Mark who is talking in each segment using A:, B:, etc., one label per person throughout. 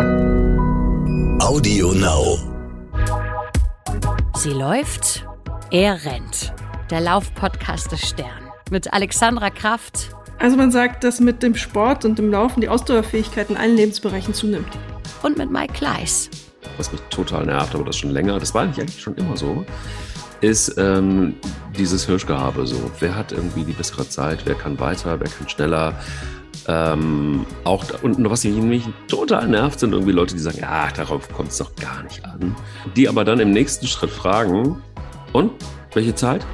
A: Audio Now.
B: Sie läuft, er rennt. Der Laufpodcast des Stern. Mit Alexandra Kraft.
C: Also man sagt, dass mit dem Sport und dem Laufen die Ausdauerfähigkeit in allen Lebensbereichen zunimmt.
B: Und mit Mike Kleiss.
D: Was mich total nervt, aber das schon länger, das war eigentlich schon immer so, ist ähm, dieses Hirschgehabe so. Wer hat irgendwie die bessere Zeit, wer kann weiter, wer kann schneller. Ähm, auch und was mich total nervt, sind irgendwie Leute, die sagen, ja, darauf kommt es doch gar nicht an. Die aber dann im nächsten Schritt fragen, und welche Zeit?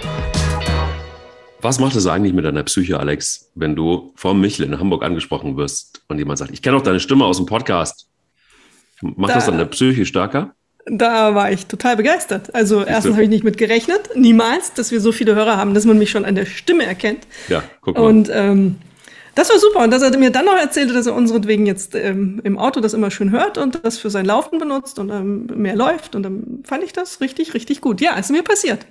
D: Was macht es eigentlich mit deiner Psyche, Alex, wenn du vom Michel in Hamburg angesprochen wirst und jemand sagt, ich kenne auch deine Stimme aus dem Podcast? Macht da, das deine Psyche stärker?
C: Da war ich total begeistert. Also erstens habe ich nicht mit gerechnet, niemals, dass wir so viele Hörer haben, dass man mich schon an der Stimme erkennt.
D: Ja, guck mal.
C: Und ähm, das war super. Und dass er mir dann noch erzählte, dass er unseretwegen jetzt ähm, im Auto das immer schön hört und das für sein Laufen benutzt und ähm, mehr läuft. Und dann fand ich das richtig, richtig gut. Ja, ist mir passiert.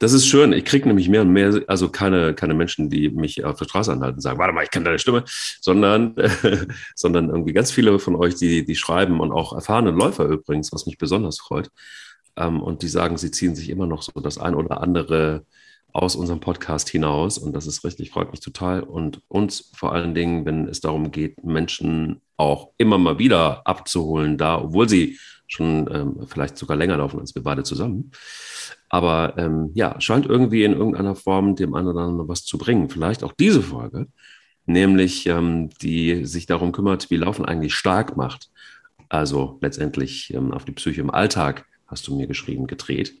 D: Das ist schön. Ich kriege nämlich mehr und mehr, also keine, keine Menschen, die mich auf der Straße anhalten und sagen, warte mal, ich kenne deine Stimme, sondern, äh, sondern irgendwie ganz viele von euch, die, die schreiben und auch erfahrene Läufer übrigens, was mich besonders freut. Ähm, und die sagen, sie ziehen sich immer noch so das ein oder andere aus unserem Podcast hinaus. Und das ist richtig, freut mich total. Und uns vor allen Dingen, wenn es darum geht, Menschen auch immer mal wieder abzuholen, da, obwohl sie schon ähm, vielleicht sogar länger laufen als wir beide zusammen. Aber ähm, ja, scheint irgendwie in irgendeiner Form dem anderen was zu bringen. Vielleicht auch diese Folge, nämlich ähm, die sich darum kümmert, wie Laufen eigentlich stark macht. Also letztendlich ähm, auf die Psyche im Alltag, hast du mir geschrieben, gedreht.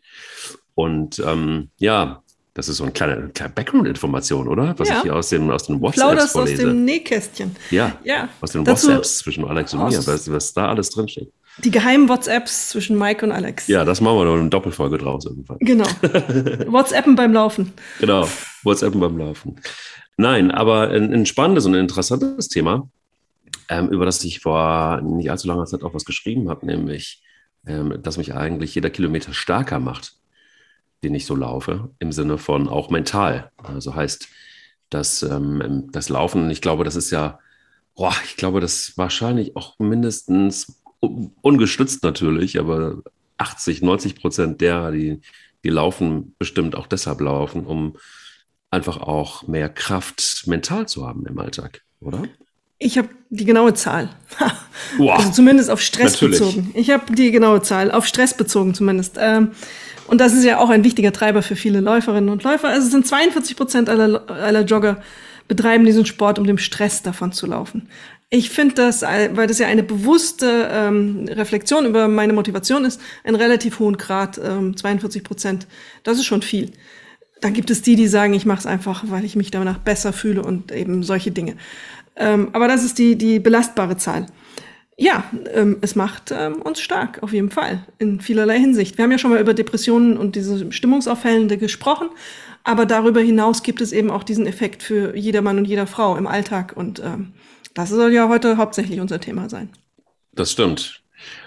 D: Und ähm, ja, das ist so eine kleine, kleine Background-Information, oder? Was ja. ich hier aus, dem, aus den WhatsApps Plauderst vorlese.
C: aus dem Nähkästchen.
D: Ja, ja. aus den Dazu WhatsApps zwischen Alex und mir, was, was da alles drinsteht.
C: Die geheimen WhatsApps zwischen Mike und Alex.
D: Ja, das machen wir noch eine Doppelfolge draus irgendwann.
C: Genau. WhatsAppen beim Laufen.
D: Genau, WhatsAppen beim Laufen. Nein, aber ein, ein spannendes und ein interessantes Thema, ähm, über das ich vor nicht allzu langer Zeit auch was geschrieben habe, nämlich, ähm, dass mich eigentlich jeder Kilometer stärker macht den ich so laufe, im Sinne von auch mental. Also heißt, dass ähm, das Laufen, ich glaube, das ist ja, boah, ich glaube, das wahrscheinlich auch mindestens ungestützt natürlich, aber 80, 90 Prozent derer, die, die laufen, bestimmt auch deshalb laufen, um einfach auch mehr Kraft mental zu haben im Alltag, oder?
C: Ich habe die genaue Zahl. wow. Also zumindest auf Stress Natürlich. bezogen. Ich habe die genaue Zahl, auf Stress bezogen zumindest. Ähm, und das ist ja auch ein wichtiger Treiber für viele Läuferinnen und Läufer. Also es sind 42 Prozent aller, aller Jogger betreiben diesen Sport, um dem Stress davon zu laufen. Ich finde das, weil das ja eine bewusste ähm, Reflexion über meine Motivation ist, einen relativ hohen Grad, ähm, 42 Prozent. Das ist schon viel. Dann gibt es die, die sagen, ich mache es einfach, weil ich mich danach besser fühle und eben solche Dinge. Ähm, aber das ist die, die belastbare Zahl. Ja, ähm, es macht ähm, uns stark, auf jeden Fall, in vielerlei Hinsicht. Wir haben ja schon mal über Depressionen und diese Stimmungsaufhellende gesprochen, aber darüber hinaus gibt es eben auch diesen Effekt für jeder Mann und jeder Frau im Alltag und ähm, das soll ja heute hauptsächlich unser Thema sein.
D: Das stimmt.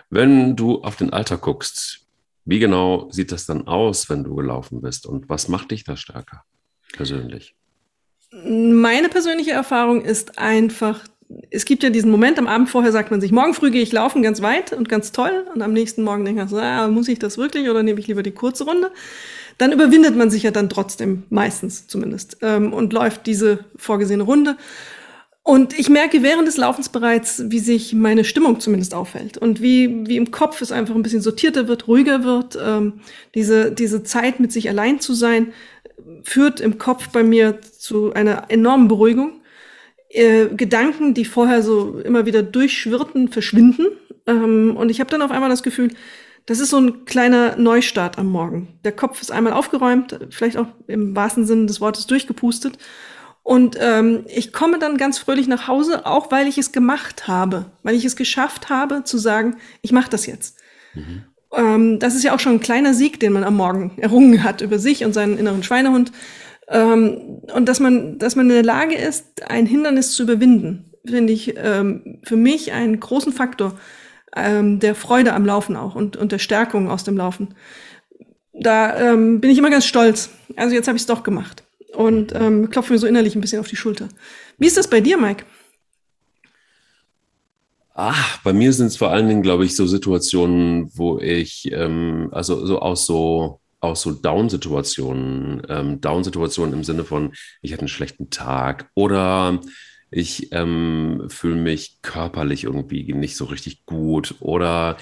D: Wenn du auf den Alltag guckst, wie genau sieht das dann aus, wenn du gelaufen bist und was macht dich da stärker persönlich?
C: Meine persönliche Erfahrung ist einfach es gibt ja diesen Moment, am Abend vorher sagt man sich, morgen früh gehe ich laufen ganz weit und ganz toll. Und am nächsten Morgen denkt man so, ah, muss ich das wirklich oder nehme ich lieber die kurze Runde? Dann überwindet man sich ja dann trotzdem, meistens zumindest, ähm, und läuft diese vorgesehene Runde. Und ich merke während des Laufens bereits, wie sich meine Stimmung zumindest auffällt und wie, wie im Kopf es einfach ein bisschen sortierter wird, ruhiger wird. Ähm, diese, diese Zeit mit sich allein zu sein, führt im Kopf bei mir zu einer enormen Beruhigung äh, Gedanken, die vorher so immer wieder durchschwirrten, verschwinden. Ähm, und ich habe dann auf einmal das Gefühl, das ist so ein kleiner Neustart am Morgen. Der Kopf ist einmal aufgeräumt, vielleicht auch im wahrsten Sinne des Wortes durchgepustet. Und ähm, ich komme dann ganz fröhlich nach Hause, auch weil ich es gemacht habe, weil ich es geschafft habe zu sagen, ich mache das jetzt. Mhm. Ähm, das ist ja auch schon ein kleiner Sieg, den man am Morgen errungen hat über sich und seinen inneren Schweinehund. Ähm, und dass man, dass man in der Lage ist, ein Hindernis zu überwinden, finde ich ähm, für mich einen großen Faktor ähm, der Freude am Laufen auch und, und der Stärkung aus dem Laufen. Da ähm, bin ich immer ganz stolz. Also jetzt habe ich es doch gemacht und ähm, klopfe mir so innerlich ein bisschen auf die Schulter. Wie ist das bei dir, Mike?
D: Ach, bei mir sind es vor allen Dingen, glaube ich, so Situationen, wo ich, ähm, also so aus so aus so Down-Situationen, ähm, Down-Situationen im Sinne von, ich hatte einen schlechten Tag oder ich ähm, fühle mich körperlich irgendwie nicht so richtig gut oder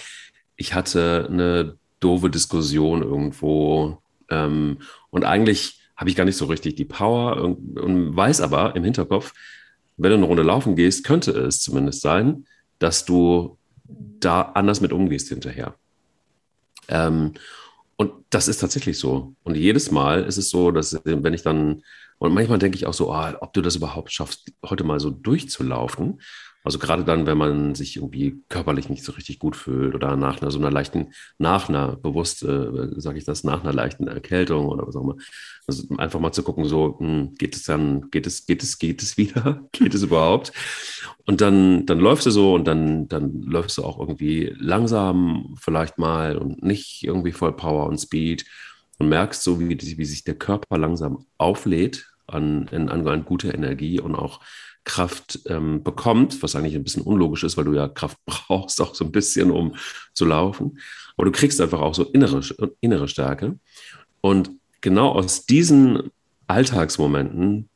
D: ich hatte eine doofe Diskussion irgendwo ähm, und eigentlich habe ich gar nicht so richtig die Power und, und weiß aber im Hinterkopf, wenn du eine Runde laufen gehst, könnte es zumindest sein, dass du da anders mit umgehst hinterher. Ähm, und das ist tatsächlich so. Und jedes Mal ist es so, dass wenn ich dann, und manchmal denke ich auch so, oh, ob du das überhaupt schaffst, heute mal so durchzulaufen. Also gerade dann, wenn man sich irgendwie körperlich nicht so richtig gut fühlt oder nach einer so einer leichten, nach einer, bewusst äh, sage ich das, nach einer leichten Erkältung oder was auch immer. Also einfach mal zu gucken, so, hm, geht es dann, geht es, geht es, geht es wieder? geht es überhaupt? Und dann, dann läufst du so und dann, dann läufst du auch irgendwie langsam vielleicht mal und nicht irgendwie voll Power und Speed und merkst so, wie, wie sich der Körper langsam auflädt an, an, an gute Energie und auch Kraft ähm, bekommt, was eigentlich ein bisschen unlogisch ist, weil du ja Kraft brauchst, auch so ein bisschen, um zu laufen. Aber du kriegst einfach auch so innere, innere Stärke. Und genau aus diesen Alltagsmomenten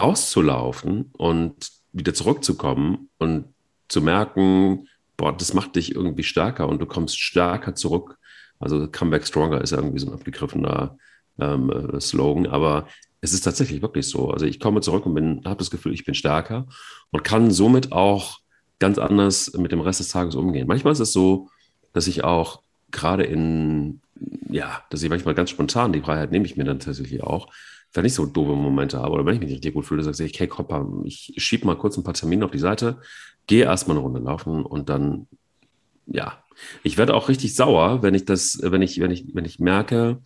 D: rauszulaufen und wieder zurückzukommen und zu merken, boah, das macht dich irgendwie stärker und du kommst stärker zurück. Also Comeback Stronger ist ja irgendwie so ein abgegriffener ähm, äh, Slogan, aber es ist tatsächlich wirklich so. Also ich komme zurück und habe das Gefühl, ich bin stärker und kann somit auch ganz anders mit dem Rest des Tages umgehen. Manchmal ist es so, dass ich auch gerade in, ja, dass ich manchmal ganz spontan die Freiheit nehme ich mir dann tatsächlich auch, wenn ich so doofe Momente habe oder wenn ich mich richtig gut fühle, sage ich, hey, komm, ich schiebe mal kurz ein paar Termine auf die Seite, gehe erstmal eine Runde laufen und dann, ja, ich werde auch richtig sauer, wenn ich das, wenn ich, wenn ich, wenn ich merke,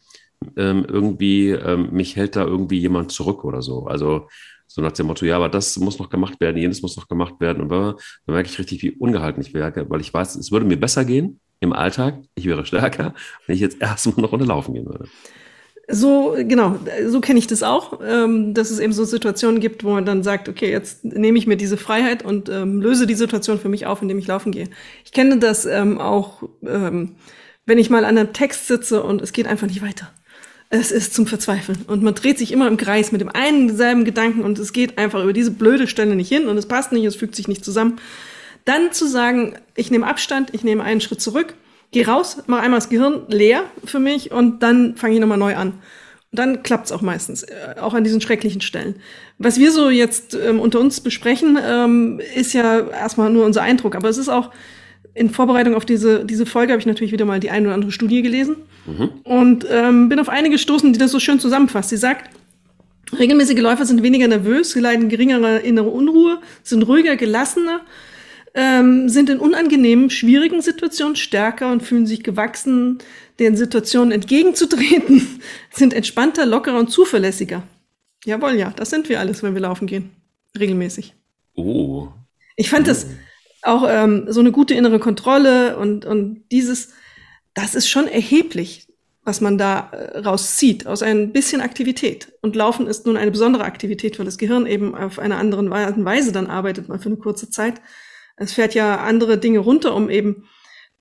D: ähm, irgendwie, ähm, mich hält da irgendwie jemand zurück oder so. Also so nach dem Motto, ja, aber das muss noch gemacht werden, jenes muss noch gemacht werden. Und dann merke ich richtig, wie ungehalten ich wäre, weil ich weiß, es würde mir besser gehen im Alltag, ich wäre stärker, wenn ich jetzt erstmal eine Runde laufen gehen würde.
C: So, genau, so kenne ich das auch, ähm, dass es eben so Situationen gibt, wo man dann sagt, okay, jetzt nehme ich mir diese Freiheit und ähm, löse die Situation für mich auf, indem ich laufen gehe. Ich kenne das ähm, auch, ähm, wenn ich mal an einem Text sitze und es geht einfach nicht weiter es ist zum Verzweifeln. Und man dreht sich immer im Kreis mit dem einen selben Gedanken und es geht einfach über diese blöde Stelle nicht hin und es passt nicht, es fügt sich nicht zusammen. Dann zu sagen, ich nehme Abstand, ich nehme einen Schritt zurück, gehe raus, mache einmal das Gehirn leer für mich und dann fange ich nochmal neu an. Und dann klappt es auch meistens, äh, auch an diesen schrecklichen Stellen. Was wir so jetzt ähm, unter uns besprechen, ähm, ist ja erstmal nur unser Eindruck, aber es ist auch in Vorbereitung auf diese, diese Folge habe ich natürlich wieder mal die eine oder andere Studie gelesen mhm. und ähm, bin auf eine gestoßen, die das so schön zusammenfasst. Sie sagt, regelmäßige Läufer sind weniger nervös, sie leiden geringere innere Unruhe, sind ruhiger, gelassener, ähm, sind in unangenehmen, schwierigen Situationen stärker und fühlen sich gewachsen, den Situationen entgegenzutreten, sind entspannter, lockerer und zuverlässiger. Jawohl, ja, das sind wir alles, wenn wir laufen gehen. Regelmäßig.
D: Oh.
C: Ich fand das auch ähm, so eine gute innere Kontrolle und, und dieses, das ist schon erheblich, was man da äh, rauszieht aus ein bisschen Aktivität. Und Laufen ist nun eine besondere Aktivität, weil das Gehirn eben auf einer anderen Weise dann arbeitet, mal für eine kurze Zeit. Es fährt ja andere Dinge runter, um eben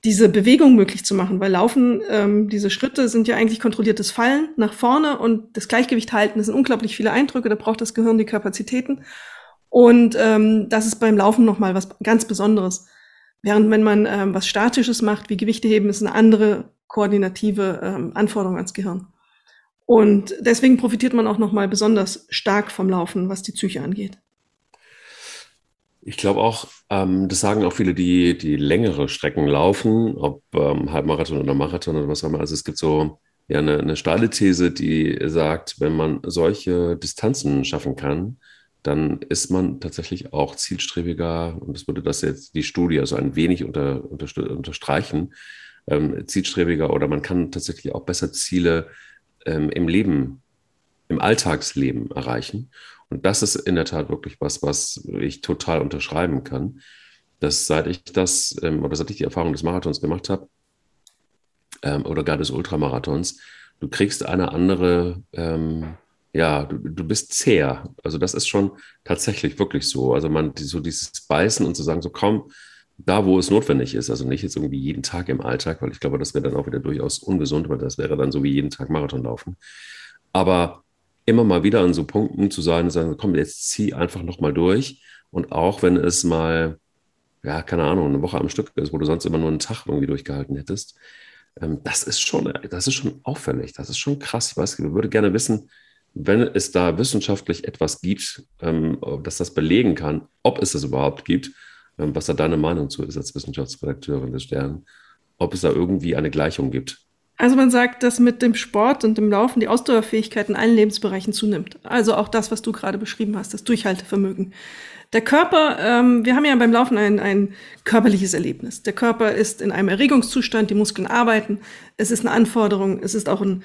C: diese Bewegung möglich zu machen, weil Laufen, ähm, diese Schritte sind ja eigentlich kontrolliertes Fallen nach vorne und das Gleichgewicht halten. Das sind unglaublich viele Eindrücke, da braucht das Gehirn die Kapazitäten. Und ähm, das ist beim Laufen nochmal was ganz Besonderes. Während wenn man ähm, was Statisches macht, wie Gewichte heben, ist eine andere koordinative ähm, Anforderung ans Gehirn. Und deswegen profitiert man auch nochmal besonders stark vom Laufen, was die Psyche angeht.
D: Ich glaube auch, ähm, das sagen auch viele, die, die längere Strecken laufen, ob ähm, Halbmarathon oder Marathon oder was auch immer. Also es gibt so ja eine, eine steile These, die sagt, wenn man solche Distanzen schaffen kann, dann ist man tatsächlich auch zielstrebiger, und das würde das jetzt die Studie also ein wenig unter, unter, unterstreichen, ähm, zielstrebiger oder man kann tatsächlich auch besser Ziele ähm, im Leben, im Alltagsleben erreichen. Und das ist in der Tat wirklich was, was ich total unterschreiben kann, dass seit ich das ähm, oder seit ich die Erfahrung des Marathons gemacht habe ähm, oder gar des Ultramarathons, du kriegst eine andere ähm, ja, du, du bist zäher. Also das ist schon tatsächlich wirklich so. Also man, so dieses Beißen und zu sagen, so komm, da, wo es notwendig ist. Also nicht jetzt irgendwie jeden Tag im Alltag, weil ich glaube, das wäre dann auch wieder durchaus ungesund, weil das wäre dann so wie jeden Tag Marathon laufen. Aber immer mal wieder an so Punkten zu sein und sagen, komm, jetzt zieh einfach nochmal durch. Und auch wenn es mal, ja, keine Ahnung, eine Woche am Stück ist, wo du sonst immer nur einen Tag irgendwie durchgehalten hättest, ähm, das ist schon, das ist schon auffällig, das ist schon krass. Ich weiß, ich würde gerne wissen, wenn es da wissenschaftlich etwas gibt, ähm, dass das belegen kann, ob es das überhaupt gibt, ähm, was da deine Meinung zu ist als Wissenschaftsredakteurin des Stern, ob es da irgendwie eine Gleichung gibt.
C: Also man sagt, dass mit dem Sport und dem Laufen die Ausdauerfähigkeit in allen Lebensbereichen zunimmt. Also auch das, was du gerade beschrieben hast, das Durchhaltevermögen. Der Körper, ähm, wir haben ja beim Laufen ein, ein körperliches Erlebnis. Der Körper ist in einem Erregungszustand, die Muskeln arbeiten, es ist eine Anforderung, es ist auch ein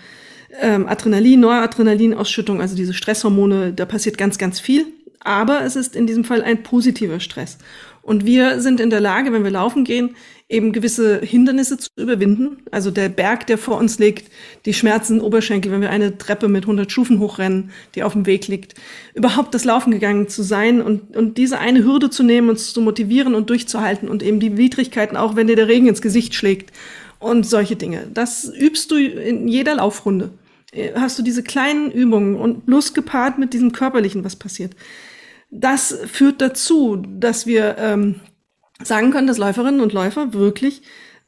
C: ähm, Adrenalin, Noradrenalinausschüttung, also diese Stresshormone, da passiert ganz, ganz viel. Aber es ist in diesem Fall ein positiver Stress. Und wir sind in der Lage, wenn wir laufen gehen, eben gewisse Hindernisse zu überwinden. Also der Berg, der vor uns liegt, die Schmerzen Oberschenkel, wenn wir eine Treppe mit 100 Stufen hochrennen, die auf dem Weg liegt. Überhaupt das Laufen gegangen zu sein und, und diese eine Hürde zu nehmen, uns zu motivieren und durchzuhalten und eben die Widrigkeiten, auch wenn dir der Regen ins Gesicht schlägt und solche Dinge. Das übst du in jeder Laufrunde. Hast du diese kleinen Übungen und plus gepaart mit diesem körperlichen, was passiert. Das führt dazu, dass wir ähm, sagen können, dass Läuferinnen und Läufer wirklich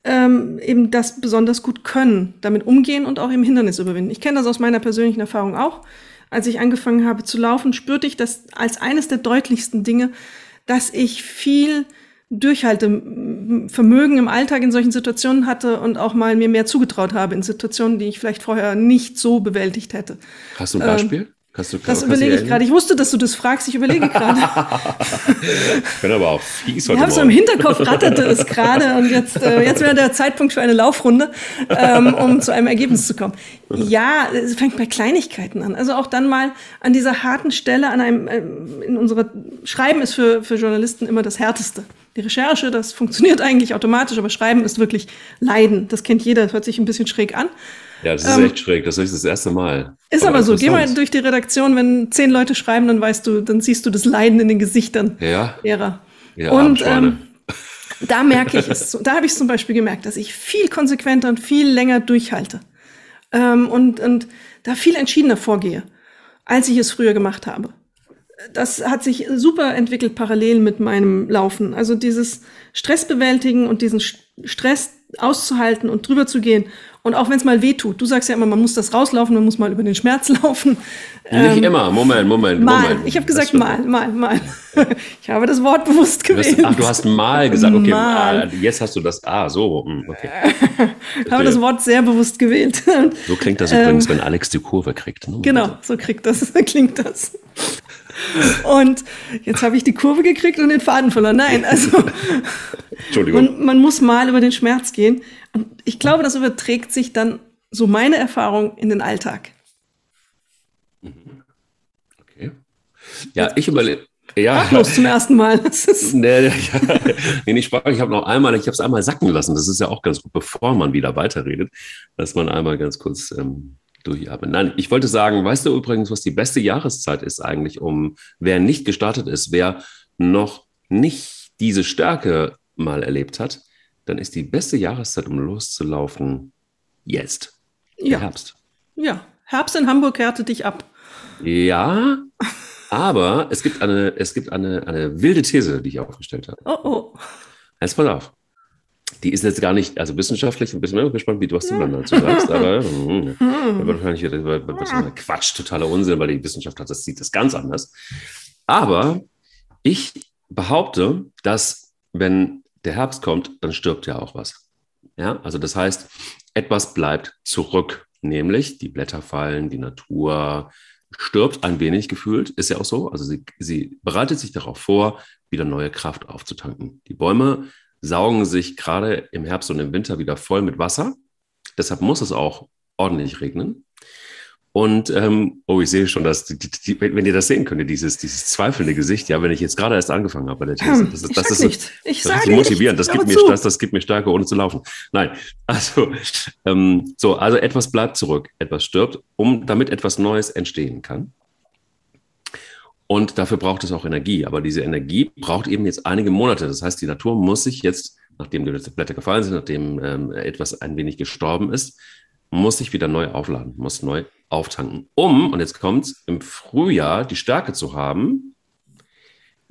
C: ähm, eben das besonders gut können, damit umgehen und auch eben Hindernisse überwinden. Ich kenne das aus meiner persönlichen Erfahrung auch. Als ich angefangen habe zu laufen, spürte ich das als eines der deutlichsten Dinge, dass ich viel Durchhaltevermögen im Alltag in solchen Situationen hatte und auch mal mir mehr zugetraut habe in Situationen, die ich vielleicht vorher nicht so bewältigt hätte.
D: Hast du ein Beispiel? Ähm,
C: Kannst du, das überlege ich gerade. Ich wusste, dass du das fragst. Ich überlege gerade.
D: ich bin aber auch fies
C: heute Ich habe so im Hinterkopf ratterte es gerade und jetzt, äh, jetzt wäre der Zeitpunkt für eine Laufrunde, ähm, um zu einem Ergebnis zu kommen. Ja, es fängt bei Kleinigkeiten an. Also auch dann mal an dieser harten Stelle an einem, äh, in unserer, Schreiben ist für, für Journalisten immer das Härteste. Die Recherche, das funktioniert eigentlich automatisch, aber Schreiben ist wirklich Leiden. Das kennt jeder, das hört sich ein bisschen schräg an.
D: Ja, das ist ähm, echt schräg. Das ist das erste Mal.
C: Ist aber, aber so. Geh mal durch die Redaktion, wenn zehn Leute schreiben, dann weißt du, dann siehst du das Leiden in den Gesichtern
D: ja.
C: derer. Ja, und ähm, da merke ich es. Da habe ich zum Beispiel gemerkt, dass ich viel konsequenter und viel länger durchhalte. Ähm, und, und da viel entschiedener vorgehe, als ich es früher gemacht habe. Das hat sich super entwickelt parallel mit meinem Laufen. Also dieses Stressbewältigen und diesen Stress auszuhalten und drüber zu gehen und auch wenn es mal weh tut, du sagst ja immer, man muss das rauslaufen, man muss mal über den Schmerz laufen.
D: Nicht ähm, immer, Moment, Moment,
C: mal.
D: Moment.
C: Ich habe gesagt mal, mal, mal. Ich habe das Wort bewusst gewählt.
D: ach, du hast mal gesagt, okay, mal. Ah, jetzt hast du das, ah, so, hm, okay.
C: ich habe das Wort sehr bewusst gewählt.
D: So klingt das übrigens, ähm, wenn Alex die Kurve kriegt.
C: Ne? Genau, so kriegt das, klingt das. Und jetzt habe ich die Kurve gekriegt und den Faden verloren. Nein, also
D: Entschuldigung.
C: Man, man muss mal über den Schmerz gehen. Und ich glaube, das überträgt sich dann, so meine Erfahrung, in den Alltag.
D: Okay. Ja, ich überlege. Ja,
C: Sprachlos zum ersten Mal.
D: nee, ja, nee, nicht sprachlos. Ich habe noch einmal, ich habe es einmal sacken lassen. Das ist ja auch ganz gut, bevor man wieder weiterredet, dass man einmal ganz kurz ähm, durchatmen. Nein, ich wollte sagen, weißt du übrigens, was die beste Jahreszeit ist eigentlich, um wer nicht gestartet ist, wer noch nicht diese Stärke mal erlebt hat, dann ist die beste Jahreszeit, um loszulaufen, jetzt.
C: Ja. Herbst. Ja, Herbst in Hamburg härtet dich ab.
D: Ja, aber es gibt eine, es gibt eine, eine wilde These, die ich aufgestellt habe.
C: Oh, oh.
D: Jetzt pass auf. Die ist jetzt gar nicht, also wissenschaftlich, ein bisschen gespannt, wie du was du dann dazu sagst, aber hm. wahrscheinlich wird Quatsch, totaler Unsinn, weil die Wissenschaft hat, das sieht das ganz anders. Aber ich behaupte, dass wenn der Herbst kommt, dann stirbt ja auch was. Ja, also das heißt, etwas bleibt zurück, nämlich die Blätter fallen, die Natur stirbt ein wenig gefühlt, ist ja auch so. Also sie, sie bereitet sich darauf vor, wieder neue Kraft aufzutanken. Die Bäume saugen sich gerade im Herbst und im Winter wieder voll mit Wasser. Deshalb muss es auch ordentlich regnen. Und ähm, oh, ich sehe schon, dass die, die, wenn ihr das sehen könnt, dieses, dieses zweifelnde Gesicht, ja, wenn ich jetzt gerade erst angefangen habe bei der These, das, das, das ist,
C: nicht. Ich
D: das ist motivierend, das gibt, mir, das, das gibt mir Stärke, ohne zu laufen. Nein, also ähm, so, also etwas bleibt zurück, etwas stirbt, um damit etwas Neues entstehen kann. Und dafür braucht es auch Energie. Aber diese Energie braucht eben jetzt einige Monate. Das heißt, die Natur muss sich jetzt, nachdem die Blätter gefallen sind, nachdem ähm, etwas ein wenig gestorben ist, muss sich wieder neu aufladen, muss neu auftanken, um, und jetzt kommt's, im Frühjahr die Stärke zu haben,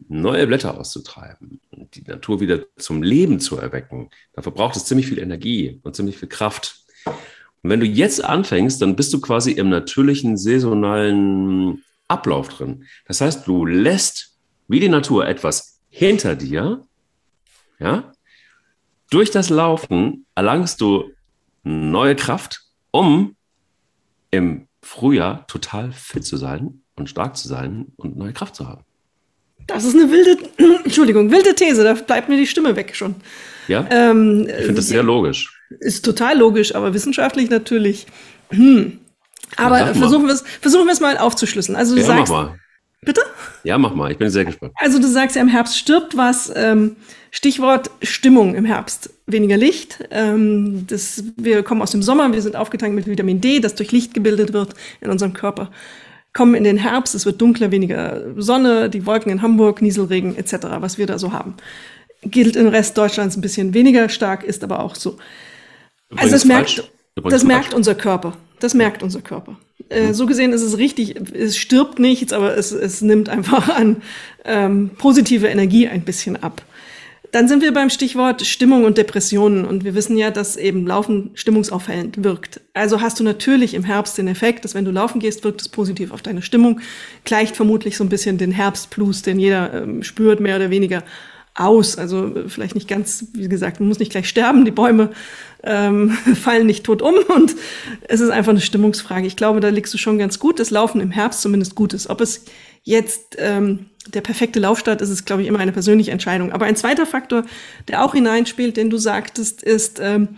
D: neue Blätter auszutreiben und die Natur wieder zum Leben zu erwecken. Dafür braucht es ziemlich viel Energie und ziemlich viel Kraft. Und wenn du jetzt anfängst, dann bist du quasi im natürlichen saisonalen Ablauf drin. Das heißt, du lässt wie die Natur etwas hinter dir, ja, durch das Laufen erlangst du neue Kraft, um im Frühjahr total fit zu sein und stark zu sein und neue Kraft zu haben.
C: Das ist eine wilde, Entschuldigung, wilde These, da bleibt mir die Stimme weg schon.
D: Ja. Ähm, ich finde das sehr logisch.
C: Ist total logisch, aber wissenschaftlich natürlich. Hm. Aber ja, versuchen wir es versuchen mal aufzuschlüsseln. Also du ja, sagst, mach mal. Bitte?
D: Ja, mach mal. Ich bin sehr gespannt.
C: Also du sagst ja, im Herbst stirbt was. Ähm, Stichwort Stimmung im Herbst. Weniger Licht. Ähm, das, wir kommen aus dem Sommer, wir sind aufgetankt mit Vitamin D, das durch Licht gebildet wird in unserem Körper. Kommen in den Herbst, es wird dunkler, weniger Sonne, die Wolken in Hamburg, Nieselregen etc., was wir da so haben. Gilt im Rest Deutschlands ein bisschen weniger stark, ist aber auch so. Also das merkt, das merkt unser Körper. Das merkt unser Körper. Äh, mhm. so gesehen ist es richtig, es stirbt nichts, aber es, es nimmt einfach an ähm, positive Energie ein bisschen ab. Dann sind wir beim Stichwort Stimmung und Depressionen und wir wissen ja, dass eben Laufen stimmungsaufhellend wirkt. Also hast du natürlich im Herbst den Effekt, dass wenn du laufen gehst, wirkt es positiv auf deine Stimmung, gleicht vermutlich so ein bisschen den Herbstplus, den jeder ähm, spürt, mehr oder weniger aus. Also äh, vielleicht nicht ganz, wie gesagt, man muss nicht gleich sterben, die Bäume ähm, fallen nicht tot um und es ist einfach eine Stimmungsfrage. Ich glaube, da liegst du schon ganz gut, dass Laufen im Herbst zumindest gut ist. Ob es jetzt ähm, der perfekte Laufstart ist, ist, glaube ich, immer eine persönliche Entscheidung. Aber ein zweiter Faktor, der auch hineinspielt, den du sagtest, ist, ähm,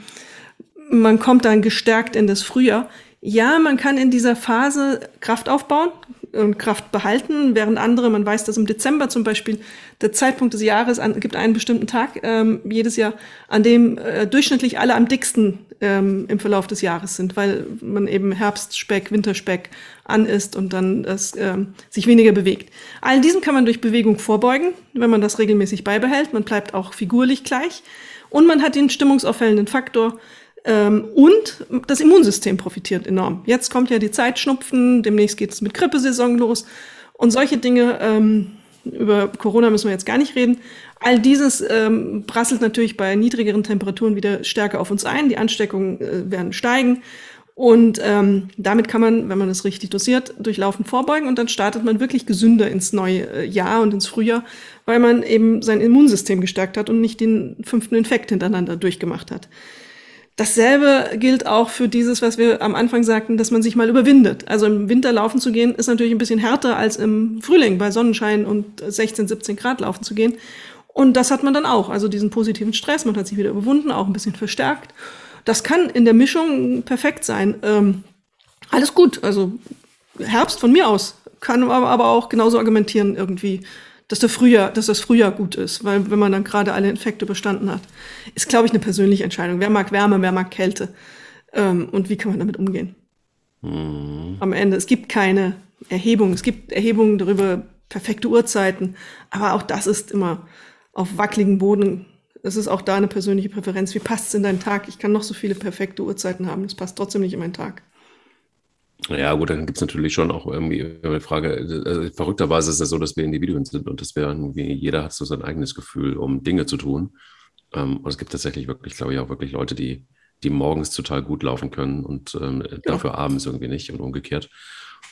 C: man kommt dann gestärkt in das Frühjahr. Ja, man kann in dieser Phase Kraft aufbauen, und Kraft behalten, während andere, man weiß, dass im Dezember zum Beispiel der Zeitpunkt des Jahres an, gibt einen bestimmten Tag ähm, jedes Jahr, an dem äh, durchschnittlich alle am dicksten ähm, im Verlauf des Jahres sind, weil man eben Herbstspeck, Winterspeck an ist und dann das, ähm, sich weniger bewegt. All diesem kann man durch Bewegung vorbeugen, wenn man das regelmäßig beibehält. Man bleibt auch figurlich gleich und man hat den stimmungsaufhellenden Faktor, und das Immunsystem profitiert enorm. Jetzt kommt ja die Zeit Schnupfen, demnächst geht es mit Grippesaison los und solche Dinge. Ähm, über Corona müssen wir jetzt gar nicht reden. All dieses ähm, prasselt natürlich bei niedrigeren Temperaturen wieder stärker auf uns ein. Die Ansteckungen äh, werden steigen. Und ähm, damit kann man, wenn man es richtig dosiert, durchlaufen vorbeugen und dann startet man wirklich gesünder ins neue äh, Jahr und ins Frühjahr, weil man eben sein Immunsystem gestärkt hat und nicht den fünften Infekt hintereinander durchgemacht hat. Dasselbe gilt auch für dieses, was wir am Anfang sagten, dass man sich mal überwindet. Also im Winter laufen zu gehen, ist natürlich ein bisschen härter als im Frühling bei Sonnenschein und 16, 17 Grad laufen zu gehen. Und das hat man dann auch. Also diesen positiven Stress, man hat sich wieder überwunden, auch ein bisschen verstärkt. Das kann in der Mischung perfekt sein. Ähm, alles gut. Also Herbst von mir aus kann aber auch genauso argumentieren irgendwie dass der Frühjahr, dass das Frühjahr gut ist, weil wenn man dann gerade alle Infekte bestanden hat, ist, glaube ich, eine persönliche Entscheidung. Wer mag Wärme, wer mag Kälte ähm, und wie kann man damit umgehen? Mhm. Am Ende, es gibt keine Erhebung, es gibt Erhebungen darüber, perfekte Uhrzeiten, aber auch das ist immer auf wackeligen Boden. Es ist auch da eine persönliche Präferenz. Wie passt es in deinen Tag? Ich kann noch so viele perfekte Uhrzeiten haben, das passt trotzdem nicht in meinen Tag.
D: Ja, gut, dann gibt es natürlich schon auch irgendwie eine Frage. Also verrückterweise ist es so, dass wir Individuen sind und dass wir irgendwie, jeder hat so sein eigenes Gefühl, um Dinge zu tun. Ähm, und es gibt tatsächlich wirklich, glaube ich, auch wirklich Leute, die, die morgens total gut laufen können und ähm, ja. dafür abends irgendwie nicht und umgekehrt.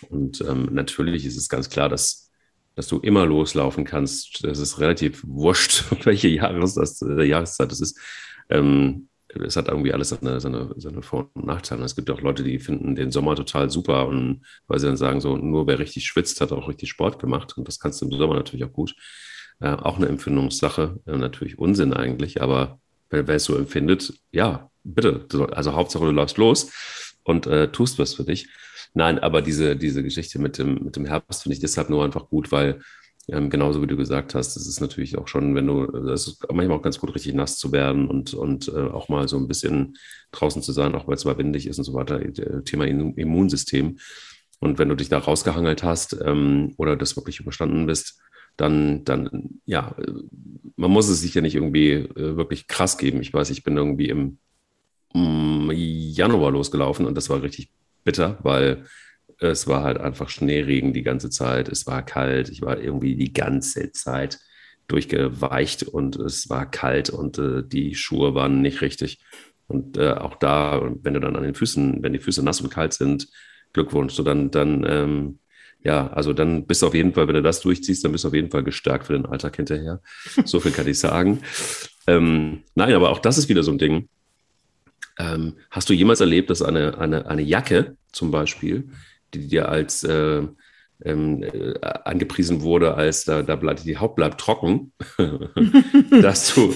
D: Und ähm, natürlich ist es ganz klar, dass, dass du immer loslaufen kannst. Das ist relativ wurscht, welche Jahres, äh, Jahreszeit es ist. Ähm, es hat irgendwie alles seine, seine, seine Vor- und Nachteile. Es gibt auch Leute, die finden den Sommer total super und weil sie dann sagen, so nur wer richtig schwitzt, hat auch richtig Sport gemacht. Und das kannst du im Sommer natürlich auch gut. Äh, auch eine Empfindungssache, äh, natürlich Unsinn eigentlich, aber wer, wer es so empfindet, ja, bitte. Also Hauptsache du läufst los und äh, tust was für dich. Nein, aber diese, diese Geschichte mit dem, mit dem Herbst finde ich deshalb nur einfach gut, weil ähm, genauso wie du gesagt hast, es ist natürlich auch schon, wenn du, es ist manchmal auch ganz gut, richtig nass zu werden und, und äh, auch mal so ein bisschen draußen zu sein, auch weil es mal windig ist und so weiter. Thema Immunsystem. Und wenn du dich da rausgehangelt hast ähm, oder das wirklich überstanden bist, dann, dann, ja, man muss es sich ja nicht irgendwie äh, wirklich krass geben. Ich weiß, ich bin irgendwie im mm, Januar losgelaufen und das war richtig bitter, weil es war halt einfach Schneeregen die ganze Zeit. Es war kalt. Ich war irgendwie die ganze Zeit durchgeweicht und es war kalt und äh, die Schuhe waren nicht richtig. Und äh, auch da, wenn du dann an den Füßen, wenn die Füße nass und kalt sind, Glückwunsch. So dann, dann, ähm, ja, also dann bist du auf jeden Fall, wenn du das durchziehst, dann bist du auf jeden Fall gestärkt für den Alltag hinterher. So viel kann ich sagen. Ähm, nein, aber auch das ist wieder so ein Ding. Ähm, hast du jemals erlebt, dass eine, eine, eine Jacke zum Beispiel, die dir als äh, ähm, äh, angepriesen wurde, als da, da bleibt die Haut bleibt trocken, dass du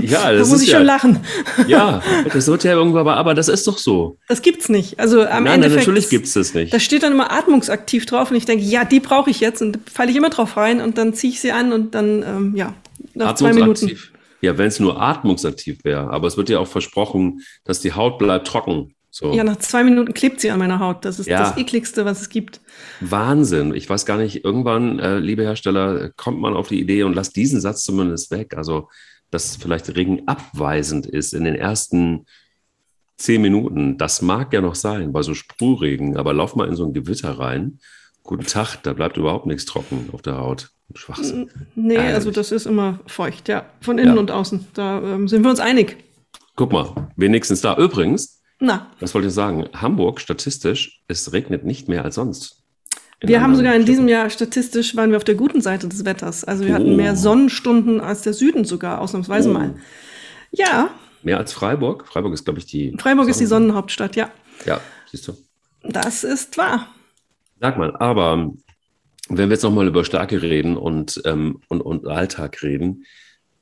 C: ja, das da muss ich ja, schon lachen.
D: ja, das wird ja irgendwo, aber, aber das ist doch so.
C: Das gibt's nicht. Also am
D: Nein,
C: Endeffekt.
D: natürlich gibt's das nicht.
C: Da steht dann immer atmungsaktiv drauf und ich denke, ja, die brauche ich jetzt und falle ich immer drauf rein und dann ziehe ich sie an und dann ähm, ja nach zwei Minuten.
D: Ja, wenn es nur atmungsaktiv wäre, aber es wird ja auch versprochen, dass die Haut bleibt trocken. So.
C: Ja, nach zwei Minuten klebt sie an meiner Haut. Das ist ja. das ekligste, was es gibt.
D: Wahnsinn. Ich weiß gar nicht, irgendwann, äh, liebe Hersteller, kommt man auf die Idee und lasst diesen Satz zumindest weg. Also, dass vielleicht Regen abweisend ist in den ersten zehn Minuten. Das mag ja noch sein bei so Sprühregen, aber lauf mal in so ein Gewitter rein. Guten Tag, da bleibt überhaupt nichts trocken auf der Haut. Schwachsinn.
C: Nee, Ehrlich. also das ist immer feucht, ja. Von innen ja. und außen. Da ähm, sind wir uns einig.
D: Guck mal, wenigstens da. Übrigens,
C: na.
D: Was wollte ich sagen? Hamburg statistisch, es regnet nicht mehr als sonst.
C: Wir haben sogar in diesem Jahr statistisch waren wir auf der guten Seite des Wetters. Also wir oh. hatten mehr Sonnenstunden als der Süden sogar, ausnahmsweise oh. mal. Ja.
D: Mehr als Freiburg? Freiburg ist, glaube ich, die.
C: Freiburg Sonnen ist die Sonnenhauptstadt, ja.
D: Ja, siehst du.
C: Das ist wahr.
D: Sag mal, aber wenn wir jetzt nochmal über Stärke reden und, ähm, und, und Alltag reden,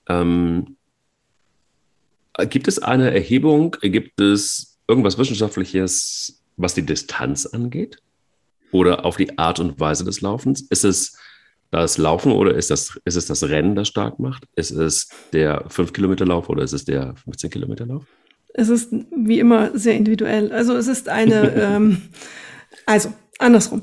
D: ähm, gibt es eine Erhebung, gibt es irgendwas Wissenschaftliches, was die Distanz angeht? Oder auf die Art und Weise des Laufens? Ist es das Laufen oder ist, das, ist es das Rennen, das stark macht? Ist es der 5-Kilometer-Lauf oder ist es der 15-Kilometer-Lauf?
C: Es ist wie immer sehr individuell. Also es ist eine, ähm, also andersrum.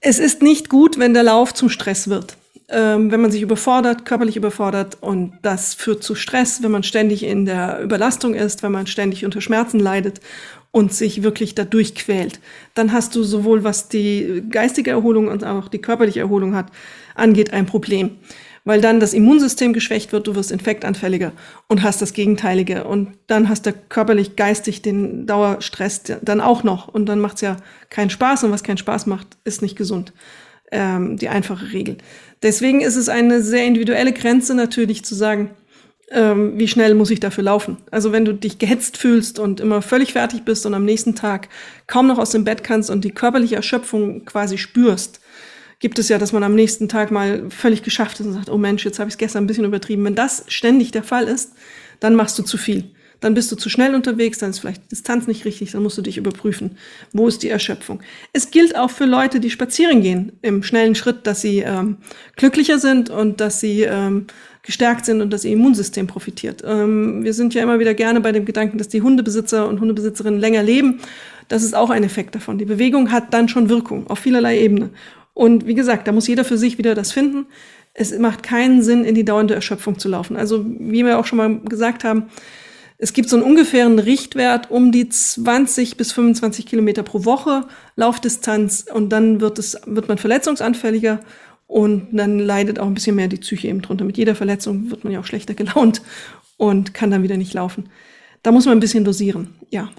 C: Es ist nicht gut, wenn der Lauf zum Stress wird ähm, wenn man sich überfordert, körperlich überfordert und das führt zu Stress, wenn man ständig in der Überlastung ist, wenn man ständig unter Schmerzen leidet und sich wirklich dadurch quält, dann hast du sowohl was die geistige Erholung und auch die körperliche Erholung hat, angeht ein Problem. Weil dann das Immunsystem geschwächt wird, du wirst infektanfälliger und hast das Gegenteilige. Und dann hast du körperlich, geistig den Dauerstress dann auch noch. Und dann macht es ja keinen Spaß. Und was keinen Spaß macht, ist nicht gesund. Ähm, die einfache Regel. Deswegen ist es eine sehr individuelle Grenze natürlich zu sagen, ähm, wie schnell muss ich dafür laufen. Also wenn du dich gehetzt fühlst und immer völlig fertig bist und am nächsten Tag kaum noch aus dem Bett kannst und die körperliche Erschöpfung quasi spürst, gibt es ja, dass man am nächsten Tag mal völlig geschafft ist und sagt, oh Mensch, jetzt habe ich es gestern ein bisschen übertrieben. Wenn das ständig der Fall ist, dann machst du zu viel dann bist du zu schnell unterwegs, dann ist vielleicht die Distanz nicht richtig, dann musst du dich überprüfen, wo ist die Erschöpfung. Es gilt auch für Leute, die spazieren gehen im schnellen Schritt, dass sie ähm, glücklicher sind und dass sie ähm, gestärkt sind und dass ihr Immunsystem profitiert. Ähm, wir sind ja immer wieder gerne bei dem Gedanken, dass die Hundebesitzer und Hundebesitzerinnen länger leben. Das ist auch ein Effekt davon. Die Bewegung hat dann schon Wirkung auf vielerlei Ebene. Und wie gesagt, da muss jeder für sich wieder das finden. Es macht keinen Sinn, in die dauernde Erschöpfung zu laufen. Also, wie wir auch schon mal gesagt haben, es gibt so einen ungefähren Richtwert um die 20 bis 25 Kilometer pro Woche Laufdistanz und dann wird, es, wird man verletzungsanfälliger und dann leidet auch ein bisschen mehr die Psyche eben drunter. Mit jeder Verletzung wird man ja auch schlechter gelaunt und kann dann wieder nicht laufen. Da muss man ein bisschen dosieren, ja.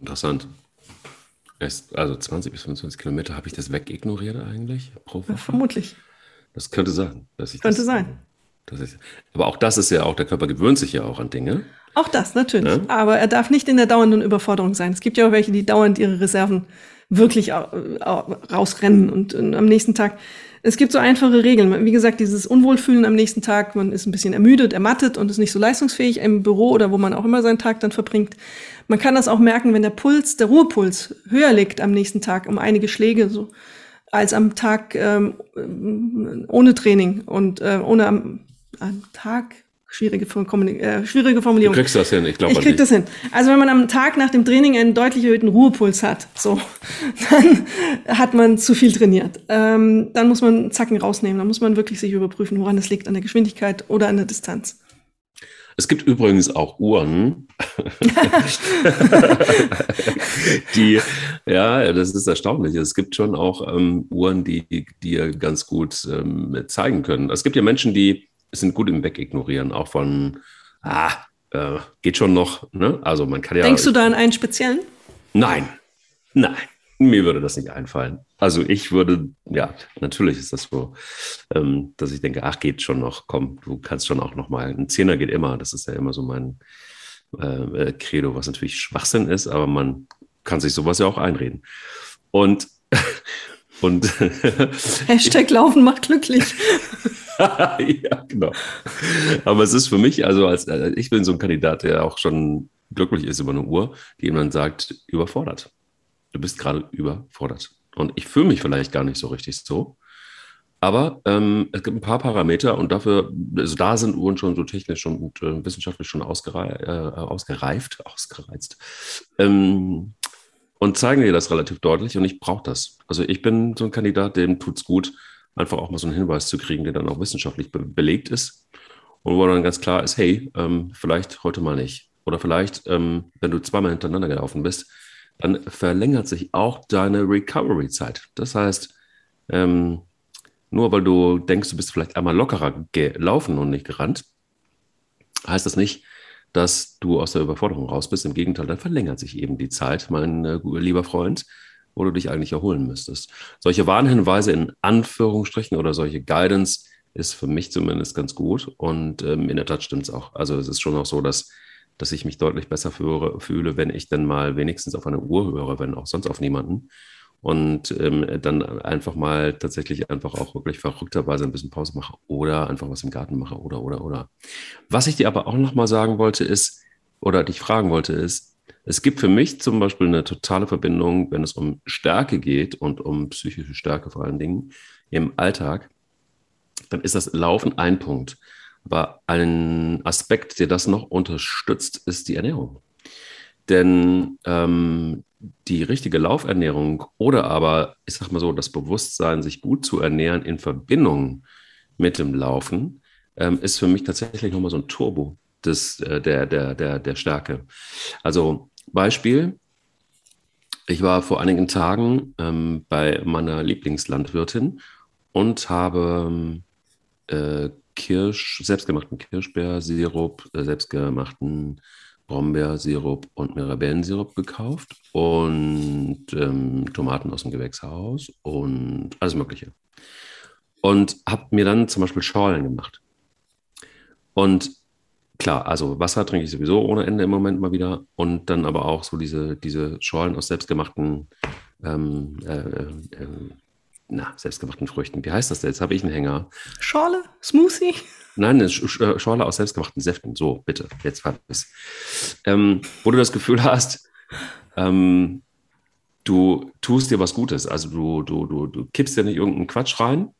D: Interessant. Also 20 bis 25 Kilometer, habe ich das wegignoriert eigentlich
C: pro Woche? Ja, vermutlich.
D: Das könnte sein.
C: Dass ich könnte
D: das,
C: sein.
D: Ist, aber auch das ist ja auch, der Körper gewöhnt sich ja auch an Dinge.
C: Auch das, natürlich. Ja? Aber er darf nicht in der dauernden Überforderung sein. Es gibt ja auch welche, die dauernd ihre Reserven wirklich rausrennen und, und am nächsten Tag. Es gibt so einfache Regeln. Wie gesagt, dieses Unwohlfühlen am nächsten Tag, man ist ein bisschen ermüdet, ermattet und ist nicht so leistungsfähig im Büro oder wo man auch immer seinen Tag dann verbringt. Man kann das auch merken, wenn der Puls, der Ruhepuls höher liegt am nächsten Tag um einige Schläge, so als am Tag ähm, ohne Training und äh, ohne am Tag Schwierige, äh, schwierige Formulierung.
D: Du kriegst das hin, ich glaube
C: Ich krieg das hin. Also wenn man am Tag nach dem Training einen deutlich erhöhten Ruhepuls hat, so, dann hat man zu viel trainiert. Ähm, dann muss man Zacken rausnehmen. Dann muss man wirklich sich überprüfen, woran es liegt, an der Geschwindigkeit oder an der Distanz.
D: Es gibt übrigens auch Uhren, die, ja, das ist erstaunlich. Es gibt schon auch ähm, Uhren, die dir ganz gut ähm, zeigen können. Es gibt ja Menschen, die sind gut im Wegignorieren, auch von, ah, äh, geht schon noch. Ne? Also man kann ja.
C: Denkst du da an einen speziellen?
D: Nein, nein, mir würde das nicht einfallen. Also ich würde, ja, natürlich ist das so, ähm, dass ich denke, ach, geht schon noch, komm, du kannst schon auch noch mal. Ein Zehner geht immer, das ist ja immer so mein äh, Credo, was natürlich Schwachsinn ist, aber man kann sich sowas ja auch einreden. Und und
C: Hashtag Laufen macht glücklich.
D: ja, genau. Aber es ist für mich, also als äh, ich bin so ein Kandidat, der auch schon glücklich ist über eine Uhr, die ihm dann sagt, überfordert. Du bist gerade überfordert. Und ich fühle mich vielleicht gar nicht so richtig so. Aber ähm, es gibt ein paar Parameter und dafür, also da sind Uhren schon so technisch und äh, wissenschaftlich schon ausgerei äh, ausgereift, ausgereizt. Ähm, und zeigen dir das relativ deutlich und ich brauche das. Also ich bin so ein Kandidat, dem tut es gut, einfach auch mal so einen Hinweis zu kriegen, der dann auch wissenschaftlich be belegt ist und wo dann ganz klar ist, hey, ähm, vielleicht heute mal nicht. Oder vielleicht, ähm, wenn du zweimal hintereinander gelaufen bist, dann verlängert sich auch deine Recovery-Zeit. Das heißt, ähm, nur weil du denkst, du bist vielleicht einmal lockerer gelaufen und nicht gerannt, heißt das nicht, dass du aus der Überforderung raus bist. Im Gegenteil, dann verlängert sich eben die Zeit, mein äh, lieber Freund, wo du dich eigentlich erholen müsstest. Solche Warnhinweise in Anführungsstrichen oder solche Guidance ist für mich zumindest ganz gut. Und ähm, in der Tat stimmt es auch. Also es ist schon auch so, dass, dass ich mich deutlich besser fühle, fühle, wenn ich dann mal wenigstens auf eine Uhr höre, wenn auch sonst auf niemanden und ähm, dann einfach mal tatsächlich einfach auch wirklich verrückterweise ein bisschen Pause mache oder einfach was im Garten mache oder, oder, oder. Was ich dir aber auch nochmal sagen wollte ist, oder dich fragen wollte ist, es gibt für mich zum Beispiel eine totale Verbindung, wenn es um Stärke geht und um psychische Stärke vor allen Dingen im Alltag, dann ist das Laufen ein Punkt. Aber ein Aspekt, der das noch unterstützt, ist die Ernährung. Denn ähm, die richtige Laufernährung oder aber, ich sag mal so, das Bewusstsein, sich gut zu ernähren in Verbindung mit dem Laufen, ähm, ist für mich tatsächlich nochmal so ein Turbo des, äh, der, der, der, der Stärke. Also Beispiel, ich war vor einigen Tagen ähm, bei meiner Lieblingslandwirtin und habe äh, Kirsch, selbstgemachten Kirschbeersirup, äh, selbstgemachten Brombeersirup und Mirabellensirup gekauft und ähm, Tomaten aus dem Gewächshaus und alles Mögliche. Und habe mir dann zum Beispiel Schorlen gemacht. Und klar, also Wasser trinke ich sowieso ohne Ende im Moment mal wieder. Und dann aber auch so diese, diese Schorlen aus selbstgemachten, ähm, äh, äh, na, selbstgemachten Früchten. Wie heißt das denn? Jetzt habe ich einen Hänger.
C: Schorle? Smoothie?
D: Nein, eine äh, Schorle aus selbstgemachten Säften. So, bitte, jetzt war es. Ähm, wo du das Gefühl hast, ähm, du tust dir was Gutes. Also du, du, du, du kippst dir nicht irgendeinen Quatsch rein,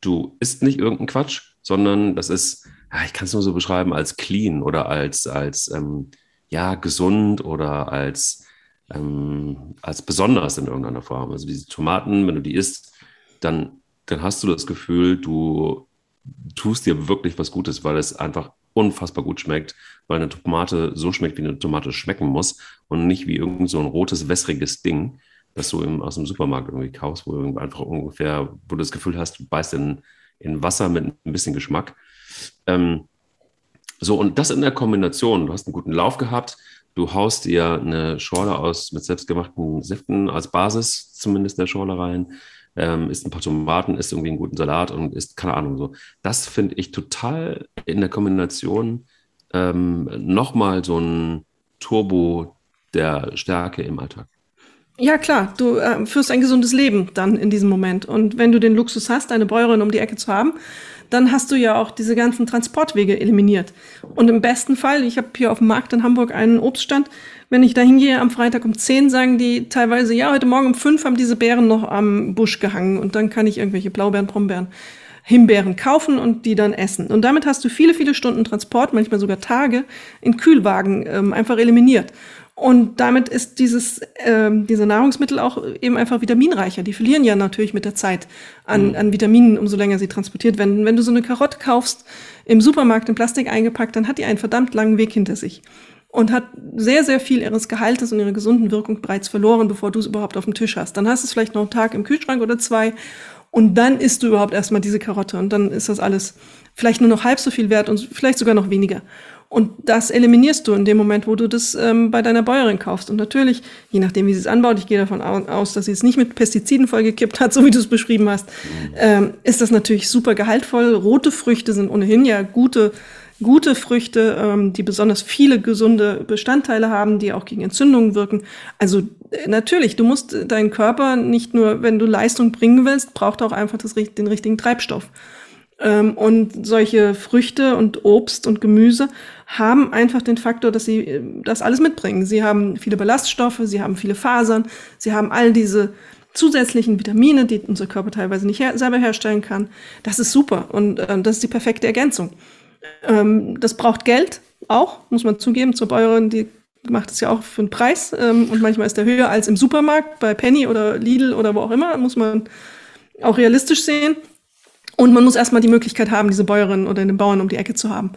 D: du isst nicht irgendeinen Quatsch, sondern das ist, ich kann es nur so beschreiben, als clean oder als, als ähm, ja, gesund oder als, ähm, als besonders in irgendeiner Form. Also diese Tomaten, wenn du die isst, dann, dann hast du das Gefühl, du tust dir wirklich was Gutes, weil es einfach unfassbar gut schmeckt, weil eine Tomate so schmeckt, wie eine Tomate schmecken muss und nicht wie irgend so ein rotes, wässriges Ding, das du im, aus dem Supermarkt irgendwie kaufst, wo du einfach ungefähr, wo du das Gefühl hast, du beißt in, in Wasser mit ein bisschen Geschmack. Ähm, so, und das in der Kombination, du hast einen guten Lauf gehabt, du haust dir eine Schorle aus mit selbstgemachten Säften als Basis zumindest der Schorle rein, ähm, isst ein paar Tomaten, isst irgendwie einen guten Salat und isst, keine Ahnung, so. Das finde ich total in der Kombination ähm, nochmal so ein Turbo der Stärke im Alltag.
C: Ja, klar, du äh, führst ein gesundes Leben dann in diesem Moment. Und wenn du den Luxus hast, eine Bäuerin um die Ecke zu haben, dann hast du ja auch diese ganzen Transportwege eliminiert. Und im besten Fall, ich habe hier auf dem Markt in Hamburg einen Obststand, wenn ich da hingehe am Freitag um 10, sagen die teilweise, ja, heute Morgen um 5 haben diese Beeren noch am Busch gehangen und dann kann ich irgendwelche Blaubeeren, Brombeeren Himbeeren kaufen und die dann essen. Und damit hast du viele, viele Stunden Transport, manchmal sogar Tage, in Kühlwagen ähm, einfach eliminiert. Und damit ist dieses, ähm, diese Nahrungsmittel auch eben einfach vitaminreicher. Die verlieren ja natürlich mit der Zeit an, mhm. an Vitaminen, umso länger sie transportiert werden. Wenn du so eine Karotte kaufst, im Supermarkt in Plastik eingepackt, dann hat die einen verdammt langen Weg hinter sich und hat sehr, sehr viel ihres Gehaltes und ihrer gesunden Wirkung bereits verloren, bevor du es überhaupt auf dem Tisch hast. Dann hast du es vielleicht noch einen Tag im Kühlschrank oder zwei und dann isst du überhaupt erstmal diese Karotte und dann ist das alles vielleicht nur noch halb so viel wert und vielleicht sogar noch weniger. Und das eliminierst du in dem Moment, wo du das ähm, bei deiner Bäuerin kaufst. Und natürlich, je nachdem, wie sie es anbaut, ich gehe davon aus, dass sie es nicht mit Pestiziden vollgekippt hat, so wie du es beschrieben hast, ähm, ist das natürlich super gehaltvoll. Rote Früchte sind ohnehin ja gute, gute Früchte, ähm, die besonders viele gesunde Bestandteile haben, die auch gegen Entzündungen wirken. Also äh, natürlich, du musst deinen Körper nicht nur, wenn du Leistung bringen willst, braucht auch einfach das, den richtigen Treibstoff. Ähm, und solche Früchte und Obst und Gemüse haben einfach den Faktor, dass sie äh, das alles mitbringen. Sie haben viele Ballaststoffe, sie haben viele Fasern, sie haben all diese zusätzlichen Vitamine, die unser Körper teilweise nicht her selber herstellen kann. Das ist super und äh, das ist die perfekte Ergänzung. Ähm, das braucht Geld auch, muss man zugeben, zur Bäuerin, die macht es ja auch für einen Preis ähm, und manchmal ist der höher als im Supermarkt, bei Penny oder Lidl oder wo auch immer, muss man auch realistisch sehen. Und man muss erstmal die Möglichkeit haben, diese Bäuerin oder den Bauern um die Ecke zu haben.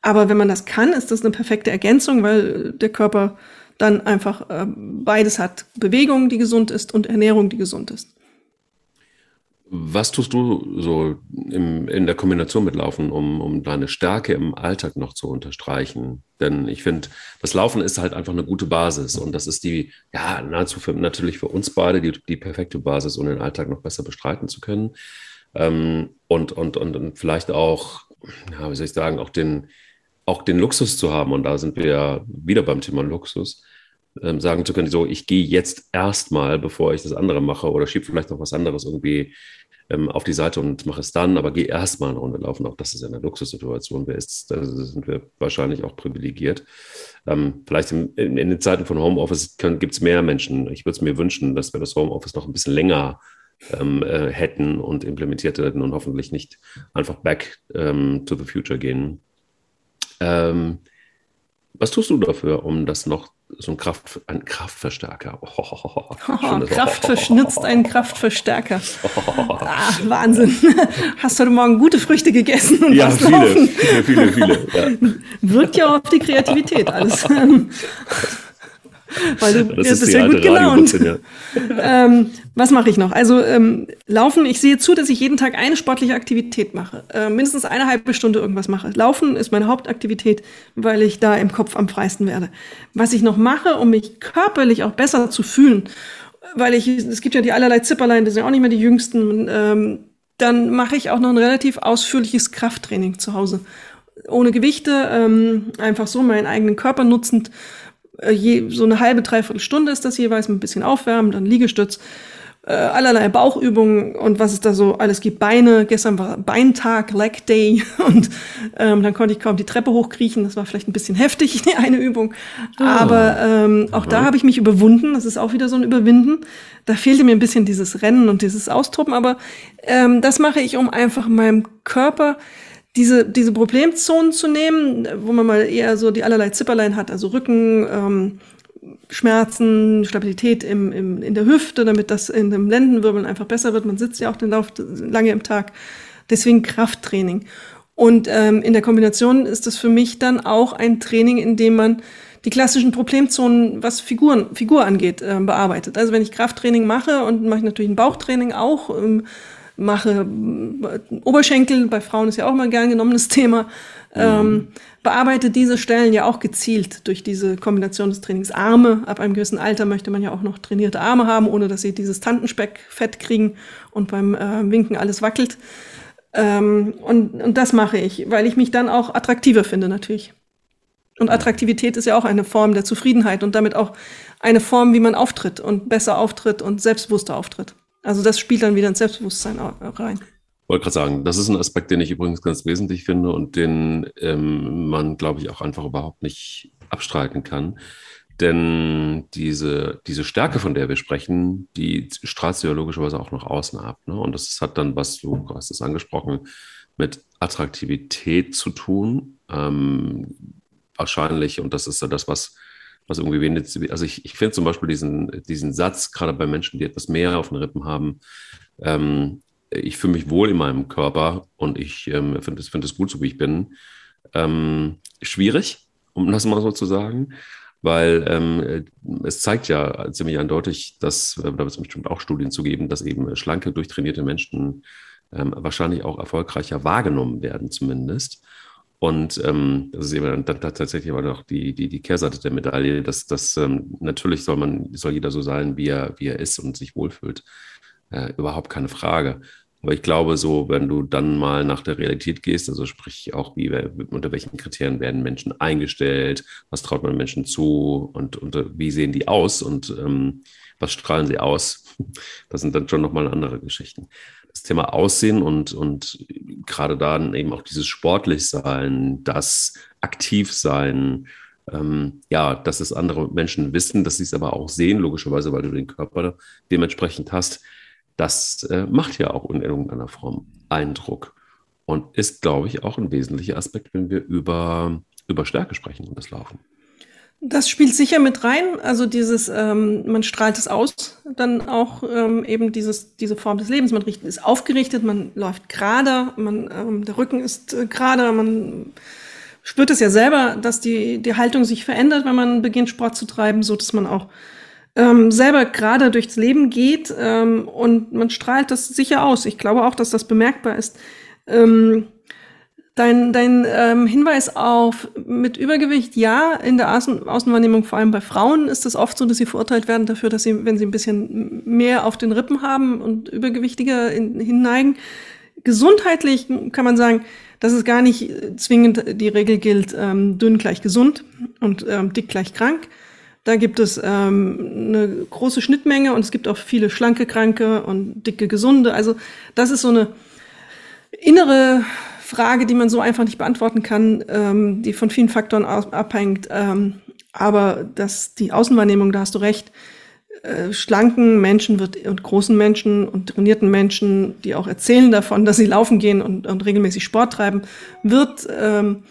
C: Aber wenn man das kann, ist das eine perfekte Ergänzung, weil der Körper dann einfach äh, beides hat. Bewegung, die gesund ist und Ernährung, die gesund ist.
D: Was tust du so im, in der Kombination mit Laufen, um, um deine Stärke im Alltag noch zu unterstreichen? Denn ich finde, das Laufen ist halt einfach eine gute Basis und das ist die, ja, nahezu für, natürlich für uns beide die, die perfekte Basis, um den Alltag noch besser bestreiten zu können. Ähm, und, und, und, und vielleicht auch, ja, wie soll ich sagen, auch den, auch den Luxus zu haben, und da sind wir ja wieder beim Thema Luxus, ähm, sagen zu können, so, ich gehe jetzt erstmal, bevor ich das andere mache, oder schiebe vielleicht noch was anderes irgendwie ähm, auf die Seite und mache es dann, aber gehe erstmal eine Runde laufen. Auch das ist eine Luxussituation. Wer ist, da sind wir wahrscheinlich auch privilegiert. Ähm, vielleicht in, in, in, den Zeiten von Homeoffice gibt es mehr Menschen. Ich würde es mir wünschen, dass wir das Homeoffice noch ein bisschen länger ähm, äh, hätten und implementiert hätten und hoffentlich nicht einfach back ähm, to the future gehen. Ähm, was tust du dafür, um das noch so ein Kraft, ein Kraftverstärker. Oh,
C: oh, oh, Kraft verschnitzt einen Kraftverstärker. Ah, Wahnsinn. Hast heute Morgen gute Früchte gegessen und
D: ja, viele, viele, viele, viele,
C: ja. Wirkt ja auf die Kreativität alles. Weil du das ist, bist ja gut gelaunt. Ja. ähm, was mache ich noch? Also ähm, Laufen, ich sehe zu, dass ich jeden Tag eine sportliche Aktivität mache. Äh, mindestens eine halbe Stunde irgendwas mache. Laufen ist meine Hauptaktivität, weil ich da im Kopf am freisten werde. Was ich noch mache, um mich körperlich auch besser zu fühlen, weil ich, es gibt ja die allerlei Zipperlein, das sind ja auch nicht mehr die jüngsten, ähm, dann mache ich auch noch ein relativ ausführliches Krafttraining zu Hause. Ohne Gewichte, ähm, einfach so meinen eigenen Körper nutzend je, so eine halbe, dreiviertel Stunde ist das jeweils, mit ein bisschen Aufwärmen, dann Liegestütz, äh, allerlei Bauchübungen und was es da so alles gibt. Beine, gestern war Beintag, Leg Day und ähm, dann konnte ich kaum die Treppe hochkriechen. Das war vielleicht ein bisschen heftig, die eine Übung. Oh. Aber ähm, auch da habe ich mich überwunden. Das ist auch wieder so ein Überwinden. Da fehlte mir ein bisschen dieses Rennen und dieses Austoben, aber ähm, das mache ich, um einfach meinem Körper diese, diese Problemzonen zu nehmen, wo man mal eher so die allerlei Zipperlein hat, also Rücken, ähm, Schmerzen, Stabilität im, im, in der Hüfte, damit das in dem Lendenwirbeln einfach besser wird. Man sitzt ja auch den Lauf lange im Tag. Deswegen Krafttraining. Und ähm, in der Kombination ist das für mich dann auch ein Training, in dem man die klassischen Problemzonen, was Figuren, Figur angeht, äh, bearbeitet. Also wenn ich Krafttraining mache und mache ich natürlich ein Bauchtraining auch, ähm, mache Oberschenkel, bei Frauen ist ja auch mal gern genommenes Thema, ähm, mhm. bearbeite diese Stellen ja auch gezielt durch diese Kombination des Trainings. Arme, ab einem gewissen Alter möchte man ja auch noch trainierte Arme haben, ohne dass sie dieses Tantenspeckfett kriegen und beim äh, Winken alles wackelt. Ähm, und, und das mache ich, weil ich mich dann auch attraktiver finde natürlich. Und Attraktivität ist ja auch eine Form der Zufriedenheit und damit auch eine Form, wie man auftritt und besser auftritt und selbstbewusster auftritt. Also das spielt dann wieder ins Selbstbewusstsein rein.
D: Ich wollte gerade sagen, das ist ein Aspekt, den ich übrigens ganz wesentlich finde und den ähm, man, glaube ich, auch einfach überhaupt nicht abstreiten kann. denn diese, diese Stärke, von der wir sprechen, die strahlt sie ja logischerweise auch nach außen ab. Ne? Und das hat dann, was du hast es angesprochen, mit Attraktivität zu tun. Ähm, wahrscheinlich, und das ist ja das, was, was irgendwie wenig, also ich, ich finde zum Beispiel diesen, diesen Satz, gerade bei Menschen, die etwas mehr auf den Rippen haben, ähm, ich fühle mich wohl in meinem Körper und ich ähm, finde es find gut, so wie ich bin, ähm, schwierig, um das mal so zu sagen weil ähm, es zeigt ja ziemlich eindeutig, dass, da wird es bestimmt auch Studien zu geben, dass eben schlanke, durchtrainierte Menschen ähm, wahrscheinlich auch erfolgreicher wahrgenommen werden, zumindest. Und ähm, das ist eben dann, tatsächlich aber noch die, die, die Kehrseite der Medaille, dass, dass ähm, natürlich soll man, soll jeder so sein, wie er, wie er ist und sich wohlfühlt. Äh, überhaupt keine Frage. Aber ich glaube, so, wenn du dann mal nach der Realität gehst, also sprich auch, wie, unter welchen Kriterien werden Menschen eingestellt, was traut man Menschen zu und, und wie sehen die aus und ähm, was strahlen sie aus, das sind dann schon nochmal andere Geschichten. Das Thema Aussehen und, und gerade dann eben auch dieses Sportlichsein, das Aktivsein, ähm, ja, dass es andere Menschen wissen, dass sie es aber auch sehen, logischerweise, weil du den Körper dementsprechend hast das äh, macht ja auch in irgendeiner Form Eindruck und ist, glaube ich, auch ein wesentlicher Aspekt, wenn wir über, über Stärke sprechen und das Laufen.
C: Das spielt sicher mit rein. Also dieses, ähm, man strahlt es aus, dann auch ähm, eben dieses, diese Form des Lebens. Man ist aufgerichtet, man läuft gerade, man, ähm, der Rücken ist äh, gerade, man spürt es ja selber, dass die, die Haltung sich verändert, wenn man beginnt, Sport zu treiben, so dass man auch ähm, selber gerade durchs Leben geht ähm, und man strahlt das sicher aus. Ich glaube auch, dass das bemerkbar ist. Ähm, dein dein ähm, Hinweis auf mit Übergewicht, ja, in der Außen Außenwahrnehmung, vor allem bei Frauen, ist es oft so, dass sie verurteilt werden dafür, dass sie, wenn sie ein bisschen mehr auf den Rippen haben und übergewichtiger in, hinneigen. Gesundheitlich kann man sagen, dass es gar nicht zwingend die Regel gilt, ähm, dünn gleich gesund und ähm, dick gleich krank da gibt es ähm, eine große Schnittmenge und es gibt auch viele schlanke Kranke und dicke Gesunde. Also das ist so eine innere Frage, die man so einfach nicht beantworten kann, ähm, die von vielen Faktoren abhängt. Ähm, aber dass die Außenwahrnehmung, da hast du recht, äh, schlanken Menschen wird und großen Menschen und trainierten Menschen, die auch erzählen davon, dass sie laufen gehen und, und regelmäßig Sport treiben, wird ähm,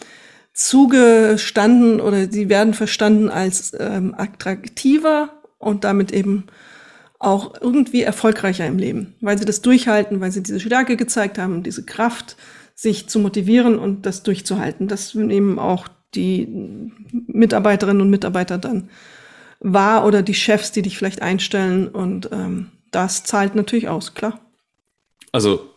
C: zugestanden oder sie werden verstanden als ähm, attraktiver und damit eben auch irgendwie erfolgreicher im Leben, weil sie das durchhalten, weil sie diese Stärke gezeigt haben, diese Kraft, sich zu motivieren und das durchzuhalten. Das nehmen auch die Mitarbeiterinnen und Mitarbeiter dann wahr oder die Chefs, die dich vielleicht einstellen und ähm, das zahlt natürlich aus, klar.
D: Also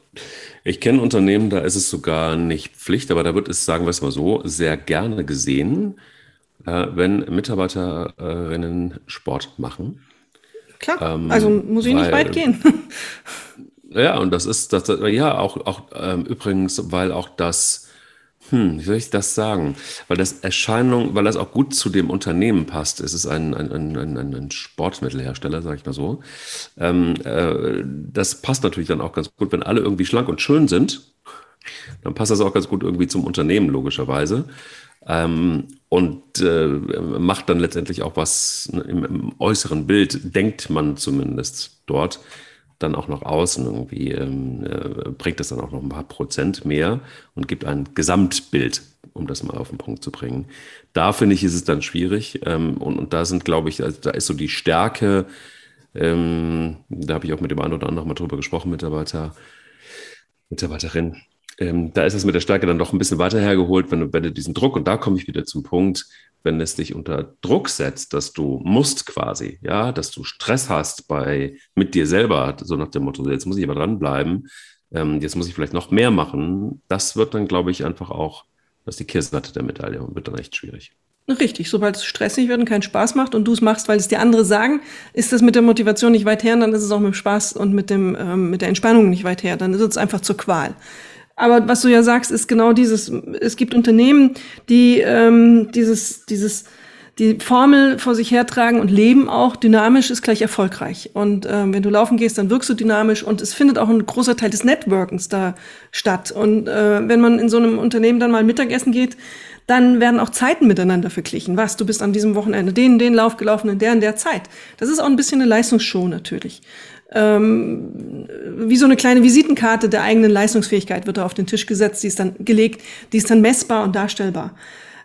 D: ich kenne Unternehmen, da ist es sogar nicht Pflicht, aber da wird es, sagen wir es mal so, sehr gerne gesehen, äh, wenn Mitarbeiterinnen Sport machen.
C: Klar, ähm, also muss ich weil, nicht weit gehen.
D: ja, und das ist, das, ja, auch, auch ähm, übrigens, weil auch das hm, wie soll ich das sagen? Weil das Erscheinung, weil das auch gut zu dem Unternehmen passt. Es ist ein, ein, ein, ein Sportmittelhersteller, sage ich mal so. Ähm, äh, das passt natürlich dann auch ganz gut, wenn alle irgendwie schlank und schön sind. Dann passt das auch ganz gut irgendwie zum Unternehmen, logischerweise. Ähm, und äh, macht dann letztendlich auch was im, im äußeren Bild, denkt man zumindest dort dann auch nach außen irgendwie, ähm, äh, bringt es dann auch noch ein paar Prozent mehr und gibt ein Gesamtbild, um das mal auf den Punkt zu bringen. Da finde ich, ist es dann schwierig ähm, und, und da sind, glaube ich, also da ist so die Stärke, ähm, da habe ich auch mit dem einen oder anderen mal drüber gesprochen, Mitarbeiter, Mitarbeiterin. Ähm, da ist es mit der Stärke dann doch ein bisschen weiter hergeholt, wenn du, wenn du diesen Druck, und da komme ich wieder zum Punkt, wenn es dich unter Druck setzt, dass du musst quasi, ja, dass du Stress hast bei mit dir selber, so nach dem Motto, jetzt muss ich aber dranbleiben, ähm, jetzt muss ich vielleicht noch mehr machen, das wird dann, glaube ich, einfach auch, das ist die Kehrseite der Medaille und wird dann echt schwierig.
C: Richtig, sobald es stressig wird und keinen Spaß macht und du es machst, weil es dir andere sagen, ist das mit der Motivation nicht weit her, und dann ist es auch mit dem Spaß und mit, dem, ähm, mit der Entspannung nicht weit her, dann ist es einfach zur Qual. Aber was du ja sagst, ist genau dieses, es gibt Unternehmen, die ähm, dieses, dieses die Formel vor sich hertragen und leben auch, dynamisch ist gleich erfolgreich. Und ähm, wenn du laufen gehst, dann wirkst du dynamisch und es findet auch ein großer Teil des Networkens da statt. Und äh, wenn man in so einem Unternehmen dann mal Mittagessen geht, dann werden auch Zeiten miteinander verglichen. Was, du bist an diesem Wochenende den, den Lauf gelaufen in der in der Zeit. Das ist auch ein bisschen eine Leistungsshow natürlich. Ähm, wie so eine kleine Visitenkarte der eigenen Leistungsfähigkeit wird da auf den Tisch gesetzt, die ist dann gelegt, die ist dann messbar und darstellbar.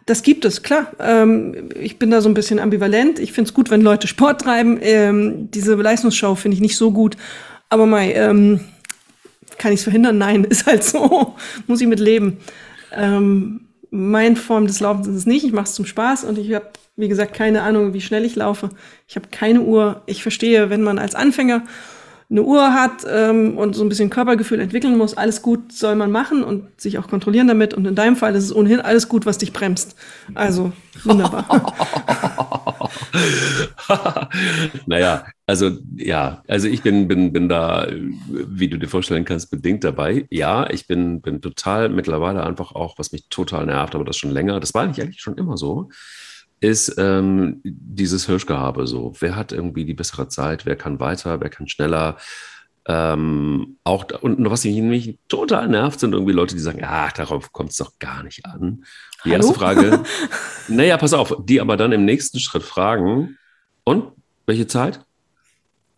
C: Das gibt es, klar. Ähm, ich bin da so ein bisschen ambivalent. Ich finde es gut, wenn Leute Sport treiben. Ähm, diese Leistungsshow finde ich nicht so gut. Aber Mai, ähm, kann ich es verhindern? Nein, ist halt so. Muss ich mit leben. Ähm, mein Form des Laufens ist es nicht. Ich mache es zum Spaß und ich habe, wie gesagt, keine Ahnung, wie schnell ich laufe. Ich habe keine Uhr. Ich verstehe, wenn man als Anfänger eine Uhr hat ähm, und so ein bisschen Körpergefühl entwickeln muss, alles gut soll man machen und sich auch kontrollieren damit. Und in deinem Fall ist es ohnehin alles gut, was dich bremst. Also wunderbar.
D: naja, also ja, also ich bin, bin, bin da, wie du dir vorstellen kannst, bedingt dabei. Ja, ich bin, bin total mittlerweile einfach auch, was mich total nervt, aber das schon länger. Das war eigentlich schon immer so ist ähm, dieses Hirschgehabe so. Wer hat irgendwie die bessere Zeit? Wer kann weiter? Wer kann schneller? Ähm, auch und was mich total nervt, sind irgendwie Leute, die sagen, ach, darauf kommt es doch gar nicht an. Die Hallo? erste Frage, naja, pass auf, die aber dann im nächsten Schritt fragen, und welche Zeit?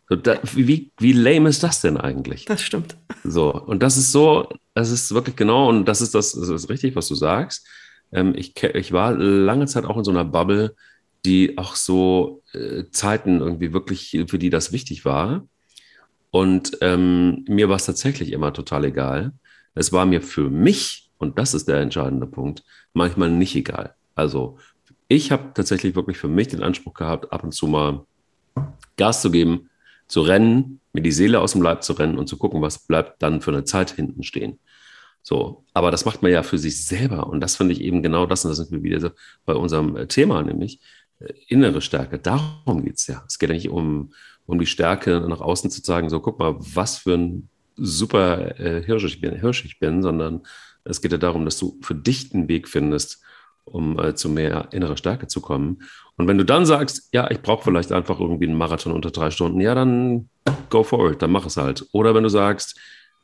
D: So, da, wie, wie lame ist das denn eigentlich?
C: Das stimmt.
D: So, und das ist so, das ist wirklich genau, und das ist das, das ist richtig, was du sagst. Ähm, ich, ich war lange Zeit auch in so einer Bubble, die auch so äh, Zeiten irgendwie wirklich, für die das wichtig war. Und ähm, mir war es tatsächlich immer total egal. Es war mir für mich, und das ist der entscheidende Punkt, manchmal nicht egal. Also ich habe tatsächlich wirklich für mich den Anspruch gehabt, ab und zu mal Gas zu geben, zu rennen, mir die Seele aus dem Leib zu rennen und zu gucken, was bleibt dann für eine Zeit hinten stehen. So, aber das macht man ja für sich selber. Und das finde ich eben genau das, und das sind wir wieder bei unserem äh, Thema, nämlich äh, innere Stärke. Darum geht es ja. Es geht ja nicht um, um die Stärke nach außen zu zeigen, so guck mal, was für ein super äh, Hirsch, ich bin, Hirsch ich bin, sondern es geht ja darum, dass du für dich einen Weg findest, um äh, zu mehr innerer Stärke zu kommen. Und wenn du dann sagst, ja, ich brauche vielleicht einfach irgendwie einen Marathon unter drei Stunden, ja, dann go for it, dann mach es halt. Oder wenn du sagst,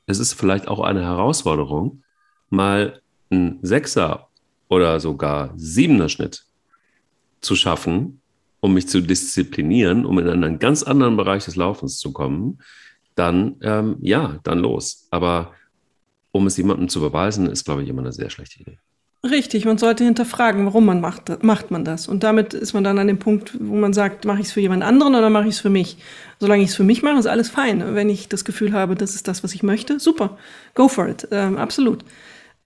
D: es ist vielleicht auch eine Herausforderung, mal einen Sechser oder sogar Siebener Schnitt zu schaffen, um mich zu disziplinieren, um in einen ganz anderen Bereich des Laufens zu kommen, dann ähm, ja, dann los. Aber um es jemandem zu beweisen, ist, glaube ich, immer eine sehr schlechte Idee.
C: Richtig, man sollte hinterfragen, warum man macht, macht man das. Und damit ist man dann an dem Punkt, wo man sagt, mache ich es für jemand anderen oder mache ich es für mich? Solange ich es für mich mache, ist alles fein. Wenn ich das Gefühl habe, das ist das, was ich möchte, super, go for it, ähm, absolut.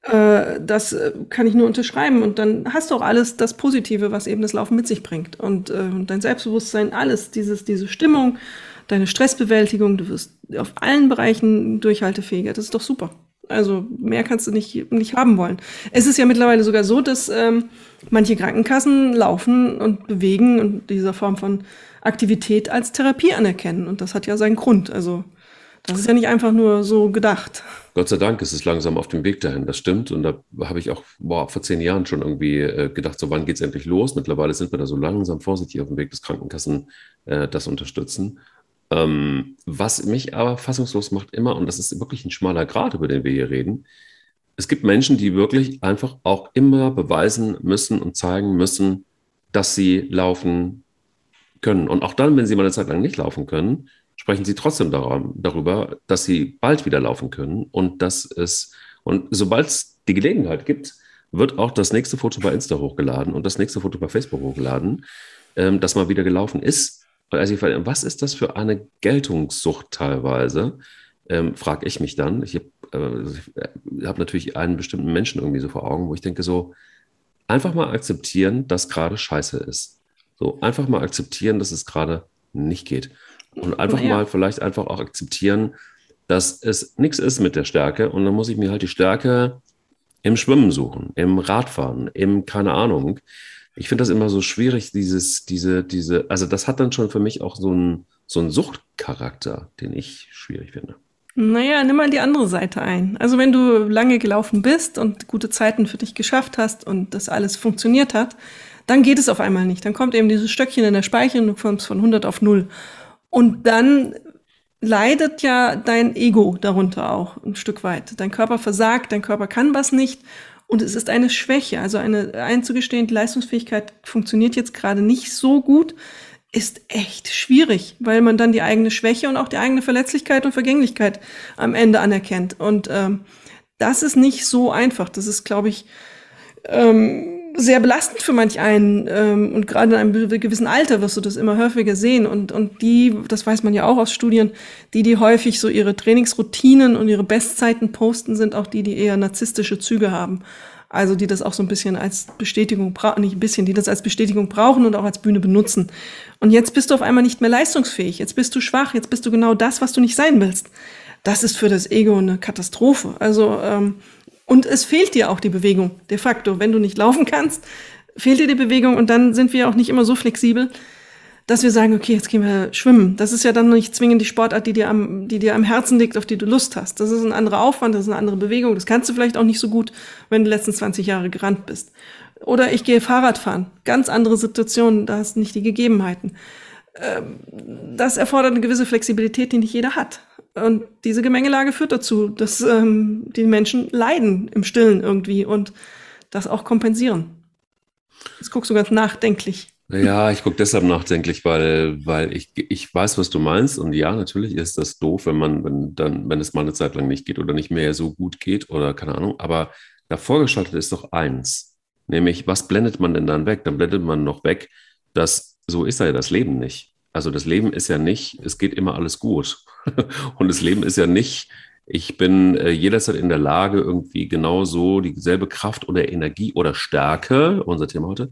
C: Äh, das äh, kann ich nur unterschreiben. Und dann hast du auch alles das Positive, was eben das Laufen mit sich bringt. Und äh, dein Selbstbewusstsein, alles, dieses, diese Stimmung, deine Stressbewältigung, du wirst auf allen Bereichen durchhaltefähiger. Das ist doch super. Also mehr kannst du nicht, nicht haben wollen. Es ist ja mittlerweile sogar so, dass ähm, manche Krankenkassen laufen und bewegen und dieser Form von Aktivität als Therapie anerkennen. Und das hat ja seinen Grund. Also das ist ja nicht einfach nur so gedacht.
D: Gott sei Dank ist es langsam auf dem Weg dahin, das stimmt. Und da habe ich auch boah, vor zehn Jahren schon irgendwie äh, gedacht, so wann geht es endlich los? Mittlerweile sind wir da so langsam vorsichtig auf dem Weg, dass Krankenkassen äh, das unterstützen. Ähm, was mich aber fassungslos macht immer, und das ist wirklich ein schmaler Grad, über den wir hier reden, es gibt Menschen, die wirklich einfach auch immer beweisen müssen und zeigen müssen, dass sie laufen können. Und auch dann, wenn sie mal eine Zeit lang nicht laufen können, sprechen sie trotzdem darüber, dass sie bald wieder laufen können und dass es, und sobald es die Gelegenheit gibt, wird auch das nächste Foto bei Insta hochgeladen und das nächste Foto bei Facebook hochgeladen, ähm, dass man wieder gelaufen ist also was ist das für eine Geltungssucht teilweise? Ähm, frage ich mich dann. Ich habe äh, hab natürlich einen bestimmten Menschen irgendwie so vor Augen, wo ich denke so, einfach mal akzeptieren, dass gerade scheiße ist. So, einfach mal akzeptieren, dass es gerade nicht geht. Und einfach ja. mal vielleicht einfach auch akzeptieren, dass es nichts ist mit der Stärke. Und dann muss ich mir halt die Stärke im Schwimmen suchen, im Radfahren, im, keine Ahnung ich finde das immer so schwierig, dieses, diese, diese, also das hat dann schon für mich auch so einen, so Suchtcharakter, den ich schwierig finde.
C: Naja, nimm mal die andere Seite ein. Also wenn du lange gelaufen bist und gute Zeiten für dich geschafft hast und das alles funktioniert hat, dann geht es auf einmal nicht. Dann kommt eben dieses Stöckchen in der Speicher und du kommst von 100 auf 0. Und dann leidet ja dein Ego darunter auch ein Stück weit. Dein Körper versagt, dein Körper kann was nicht und es ist eine Schwäche. Also eine einzugestehen, die Leistungsfähigkeit funktioniert jetzt gerade nicht so gut, ist echt schwierig, weil man dann die eigene Schwäche und auch die eigene Verletzlichkeit und Vergänglichkeit am Ende anerkennt. Und ähm, das ist nicht so einfach. Das ist, glaube ich, ähm, sehr belastend für manch einen. Ähm, und gerade in einem gewissen Alter wirst du das immer häufiger sehen. Und, und die, das weiß man ja auch aus Studien, die, die häufig so ihre Trainingsroutinen und ihre Bestzeiten posten, sind auch die, die eher narzisstische Züge haben. Also die das auch so ein bisschen als Bestätigung brauchen, nicht ein bisschen, die das als Bestätigung brauchen und auch als Bühne benutzen. Und jetzt bist du auf einmal nicht mehr leistungsfähig, jetzt bist du schwach, jetzt bist du genau das, was du nicht sein willst. Das ist für das Ego eine Katastrophe. Also ähm, und es fehlt dir auch die Bewegung, de facto. Wenn du nicht laufen kannst, fehlt dir die Bewegung und dann sind wir auch nicht immer so flexibel, dass wir sagen, okay, jetzt gehen wir schwimmen. Das ist ja dann nicht zwingend die Sportart, die dir am, die dir am Herzen liegt, auf die du Lust hast. Das ist ein anderer Aufwand, das ist eine andere Bewegung. Das kannst du vielleicht auch nicht so gut, wenn du die letzten 20 Jahre gerannt bist. Oder ich gehe Fahrrad fahren. Ganz andere Situationen, da hast du nicht die Gegebenheiten. Ähm, das erfordert eine gewisse Flexibilität, die nicht jeder hat. Und diese Gemengelage führt dazu, dass ähm, die Menschen leiden im Stillen irgendwie und das auch kompensieren. Jetzt guckst du ganz nachdenklich.
D: Ja, ich gucke deshalb nachdenklich, weil, weil ich, ich weiß, was du meinst. Und ja, natürlich ist das doof, wenn man, wenn dann, wenn es mal eine Zeit lang nicht geht oder nicht mehr so gut geht oder keine Ahnung. Aber davor geschaltet ist doch eins. Nämlich, was blendet man denn dann weg? Dann blendet man noch weg, dass so ist ja das Leben nicht. Also das Leben ist ja nicht, es geht immer alles gut. Und das Leben ist ja nicht, ich bin äh, jederzeit in der Lage, irgendwie genauso dieselbe Kraft oder Energie oder Stärke, unser Thema heute,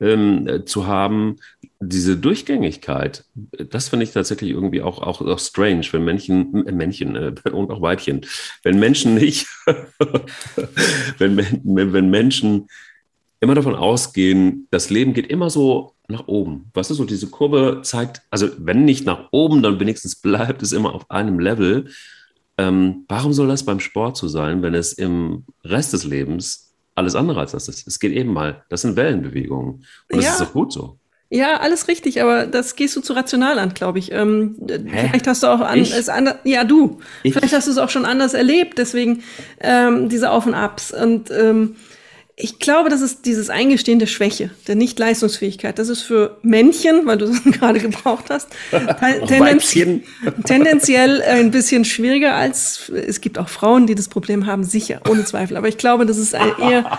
D: ähm, äh, zu haben, diese Durchgängigkeit, das finde ich tatsächlich irgendwie auch, auch, auch strange, wenn Männchen, äh, Männchen äh, und auch Weibchen, wenn Menschen nicht, wenn, wenn Menschen immer davon ausgehen, das Leben geht immer so nach oben. Was ist so, diese Kurve zeigt, also wenn nicht nach oben, dann wenigstens bleibt es immer auf einem Level. Ähm, warum soll das beim Sport so sein, wenn es im Rest des Lebens alles andere als das ist. Es geht eben mal, das sind Wellenbewegungen. Und das ja. ist auch gut so.
C: Ja, alles richtig, aber das gehst du zu rational an, glaube ich. Ähm, vielleicht hast du auch an, es anders, ja du, ich? vielleicht hast du es auch schon anders erlebt, deswegen ähm, diese Auf und Abs. Und ähm, ich glaube, das ist dieses Eingestehen der Schwäche, der Nicht-Leistungsfähigkeit. Das ist für Männchen, weil du es gerade gebraucht hast, tendenz tendenziell ein bisschen schwieriger als es gibt auch Frauen, die das Problem haben, sicher, ohne Zweifel. Aber ich glaube, das ist eher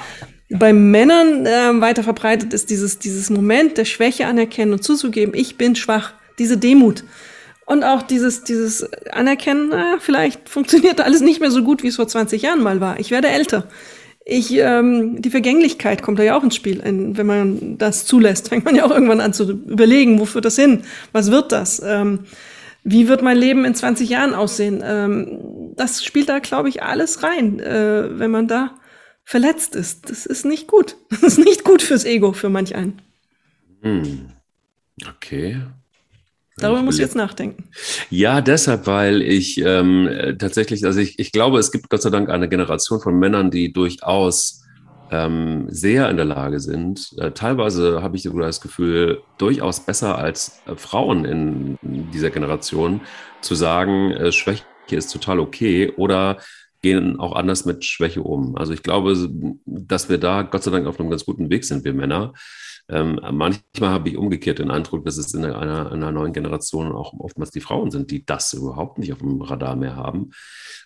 C: bei Männern äh, weiter verbreitet ist, dieses, dieses Moment der Schwäche anerkennen und zuzugeben, ich bin schwach, diese Demut. Und auch dieses, dieses Anerkennen, na, vielleicht funktioniert alles nicht mehr so gut, wie es vor 20 Jahren mal war. Ich werde älter ich, ähm, die Vergänglichkeit kommt da ja auch ins Spiel. Wenn man das zulässt, fängt man ja auch irgendwann an zu überlegen, wo führt das hin? Was wird das? Ähm, wie wird mein Leben in 20 Jahren aussehen? Ähm, das spielt da, glaube ich, alles rein, äh, wenn man da verletzt ist. Das ist nicht gut. Das ist nicht gut fürs Ego, für manch einen.
D: Hm. Okay.
C: Darüber muss ich jetzt nachdenken.
D: Ja, deshalb, weil ich ähm, tatsächlich, also ich, ich glaube, es gibt Gott sei Dank eine Generation von Männern, die durchaus ähm, sehr in der Lage sind. Äh, teilweise habe ich sogar das Gefühl, durchaus besser als äh, Frauen in, in dieser Generation zu sagen, äh, Schwäche ist total okay oder gehen auch anders mit Schwäche um. Also ich glaube, dass wir da Gott sei Dank auf einem ganz guten Weg sind, wir Männer. Ähm, manchmal habe ich umgekehrt den Eindruck, dass es in einer, einer, neuen Generation auch oftmals die Frauen sind, die das überhaupt nicht auf dem Radar mehr haben.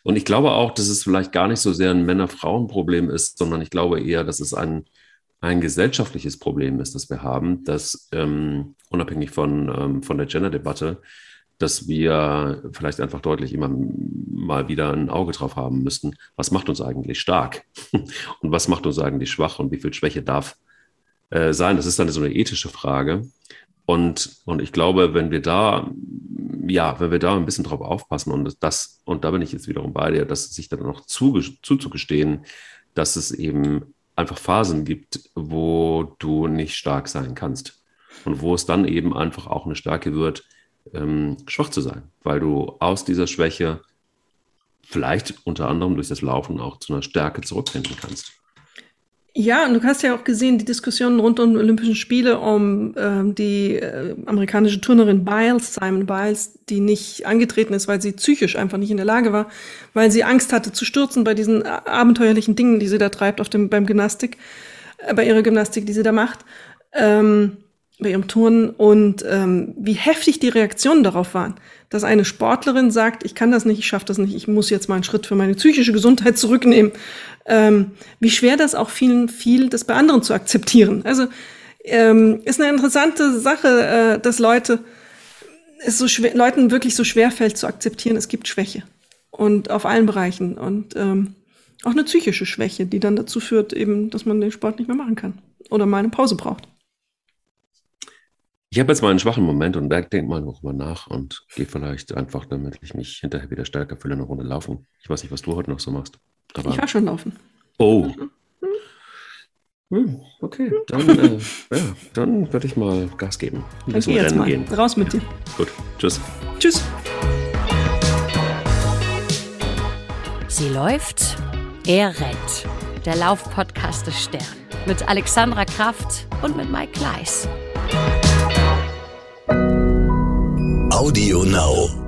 D: Und ich glaube auch, dass es vielleicht gar nicht so sehr ein Männer-Frauen-Problem ist, sondern ich glaube eher, dass es ein, ein gesellschaftliches Problem ist, das wir haben, dass ähm, unabhängig von, ähm, von der Gender-Debatte, dass wir vielleicht einfach deutlich immer mal wieder ein Auge drauf haben müssten, was macht uns eigentlich stark und was macht uns eigentlich schwach und wie viel Schwäche darf äh, sein. Das ist dann so eine ethische Frage. Und, und ich glaube, wenn wir da, ja, wenn wir da ein bisschen drauf aufpassen und das, und da bin ich jetzt wiederum bei dir, dass sich dann noch zu, zuzugestehen, dass es eben einfach Phasen gibt, wo du nicht stark sein kannst. Und wo es dann eben einfach auch eine Stärke wird, ähm, schwach zu sein, weil du aus dieser Schwäche vielleicht unter anderem durch das Laufen auch zu einer Stärke zurückfinden kannst.
C: Ja, und du hast ja auch gesehen, die Diskussionen rund um Olympischen Spiele um ähm, die äh, amerikanische Turnerin Biles, Simon Biles, die nicht angetreten ist, weil sie psychisch einfach nicht in der Lage war, weil sie Angst hatte zu stürzen bei diesen abenteuerlichen Dingen, die sie da treibt auf dem, beim Gymnastik, äh, bei ihrer Gymnastik, die sie da macht, ähm, bei ihrem Turnen und ähm, wie heftig die Reaktionen darauf waren dass eine Sportlerin sagt, ich kann das nicht, ich schaffe das nicht, ich muss jetzt mal einen Schritt für meine psychische Gesundheit zurücknehmen. Ähm, wie schwer das auch vielen fiel, das bei anderen zu akzeptieren. Also ähm, ist eine interessante Sache, äh, dass Leute es so schwer, Leuten wirklich so schwer fällt zu akzeptieren, es gibt Schwäche und auf allen Bereichen und ähm, auch eine psychische Schwäche, die dann dazu führt, eben, dass man den Sport nicht mehr machen kann oder mal eine Pause braucht.
D: Ich habe jetzt mal einen schwachen Moment und denke mal nochmal nach und gehe vielleicht einfach, damit ich mich hinterher wieder stärker fühle, eine Runde laufen. Ich weiß nicht, was du heute noch so machst.
C: Aber ich war schon laufen.
D: Oh. Hm, okay, dann, äh, ja, dann würde ich mal Gas geben.
C: Ein bisschen rennen mal. gehen. Raus mit dir.
D: Gut, tschüss.
C: Tschüss.
B: Sie läuft, er rennt. Der Laufpodcast des Stern. Mit Alexandra Kraft und mit Mike Kleiss.
A: Audio Now.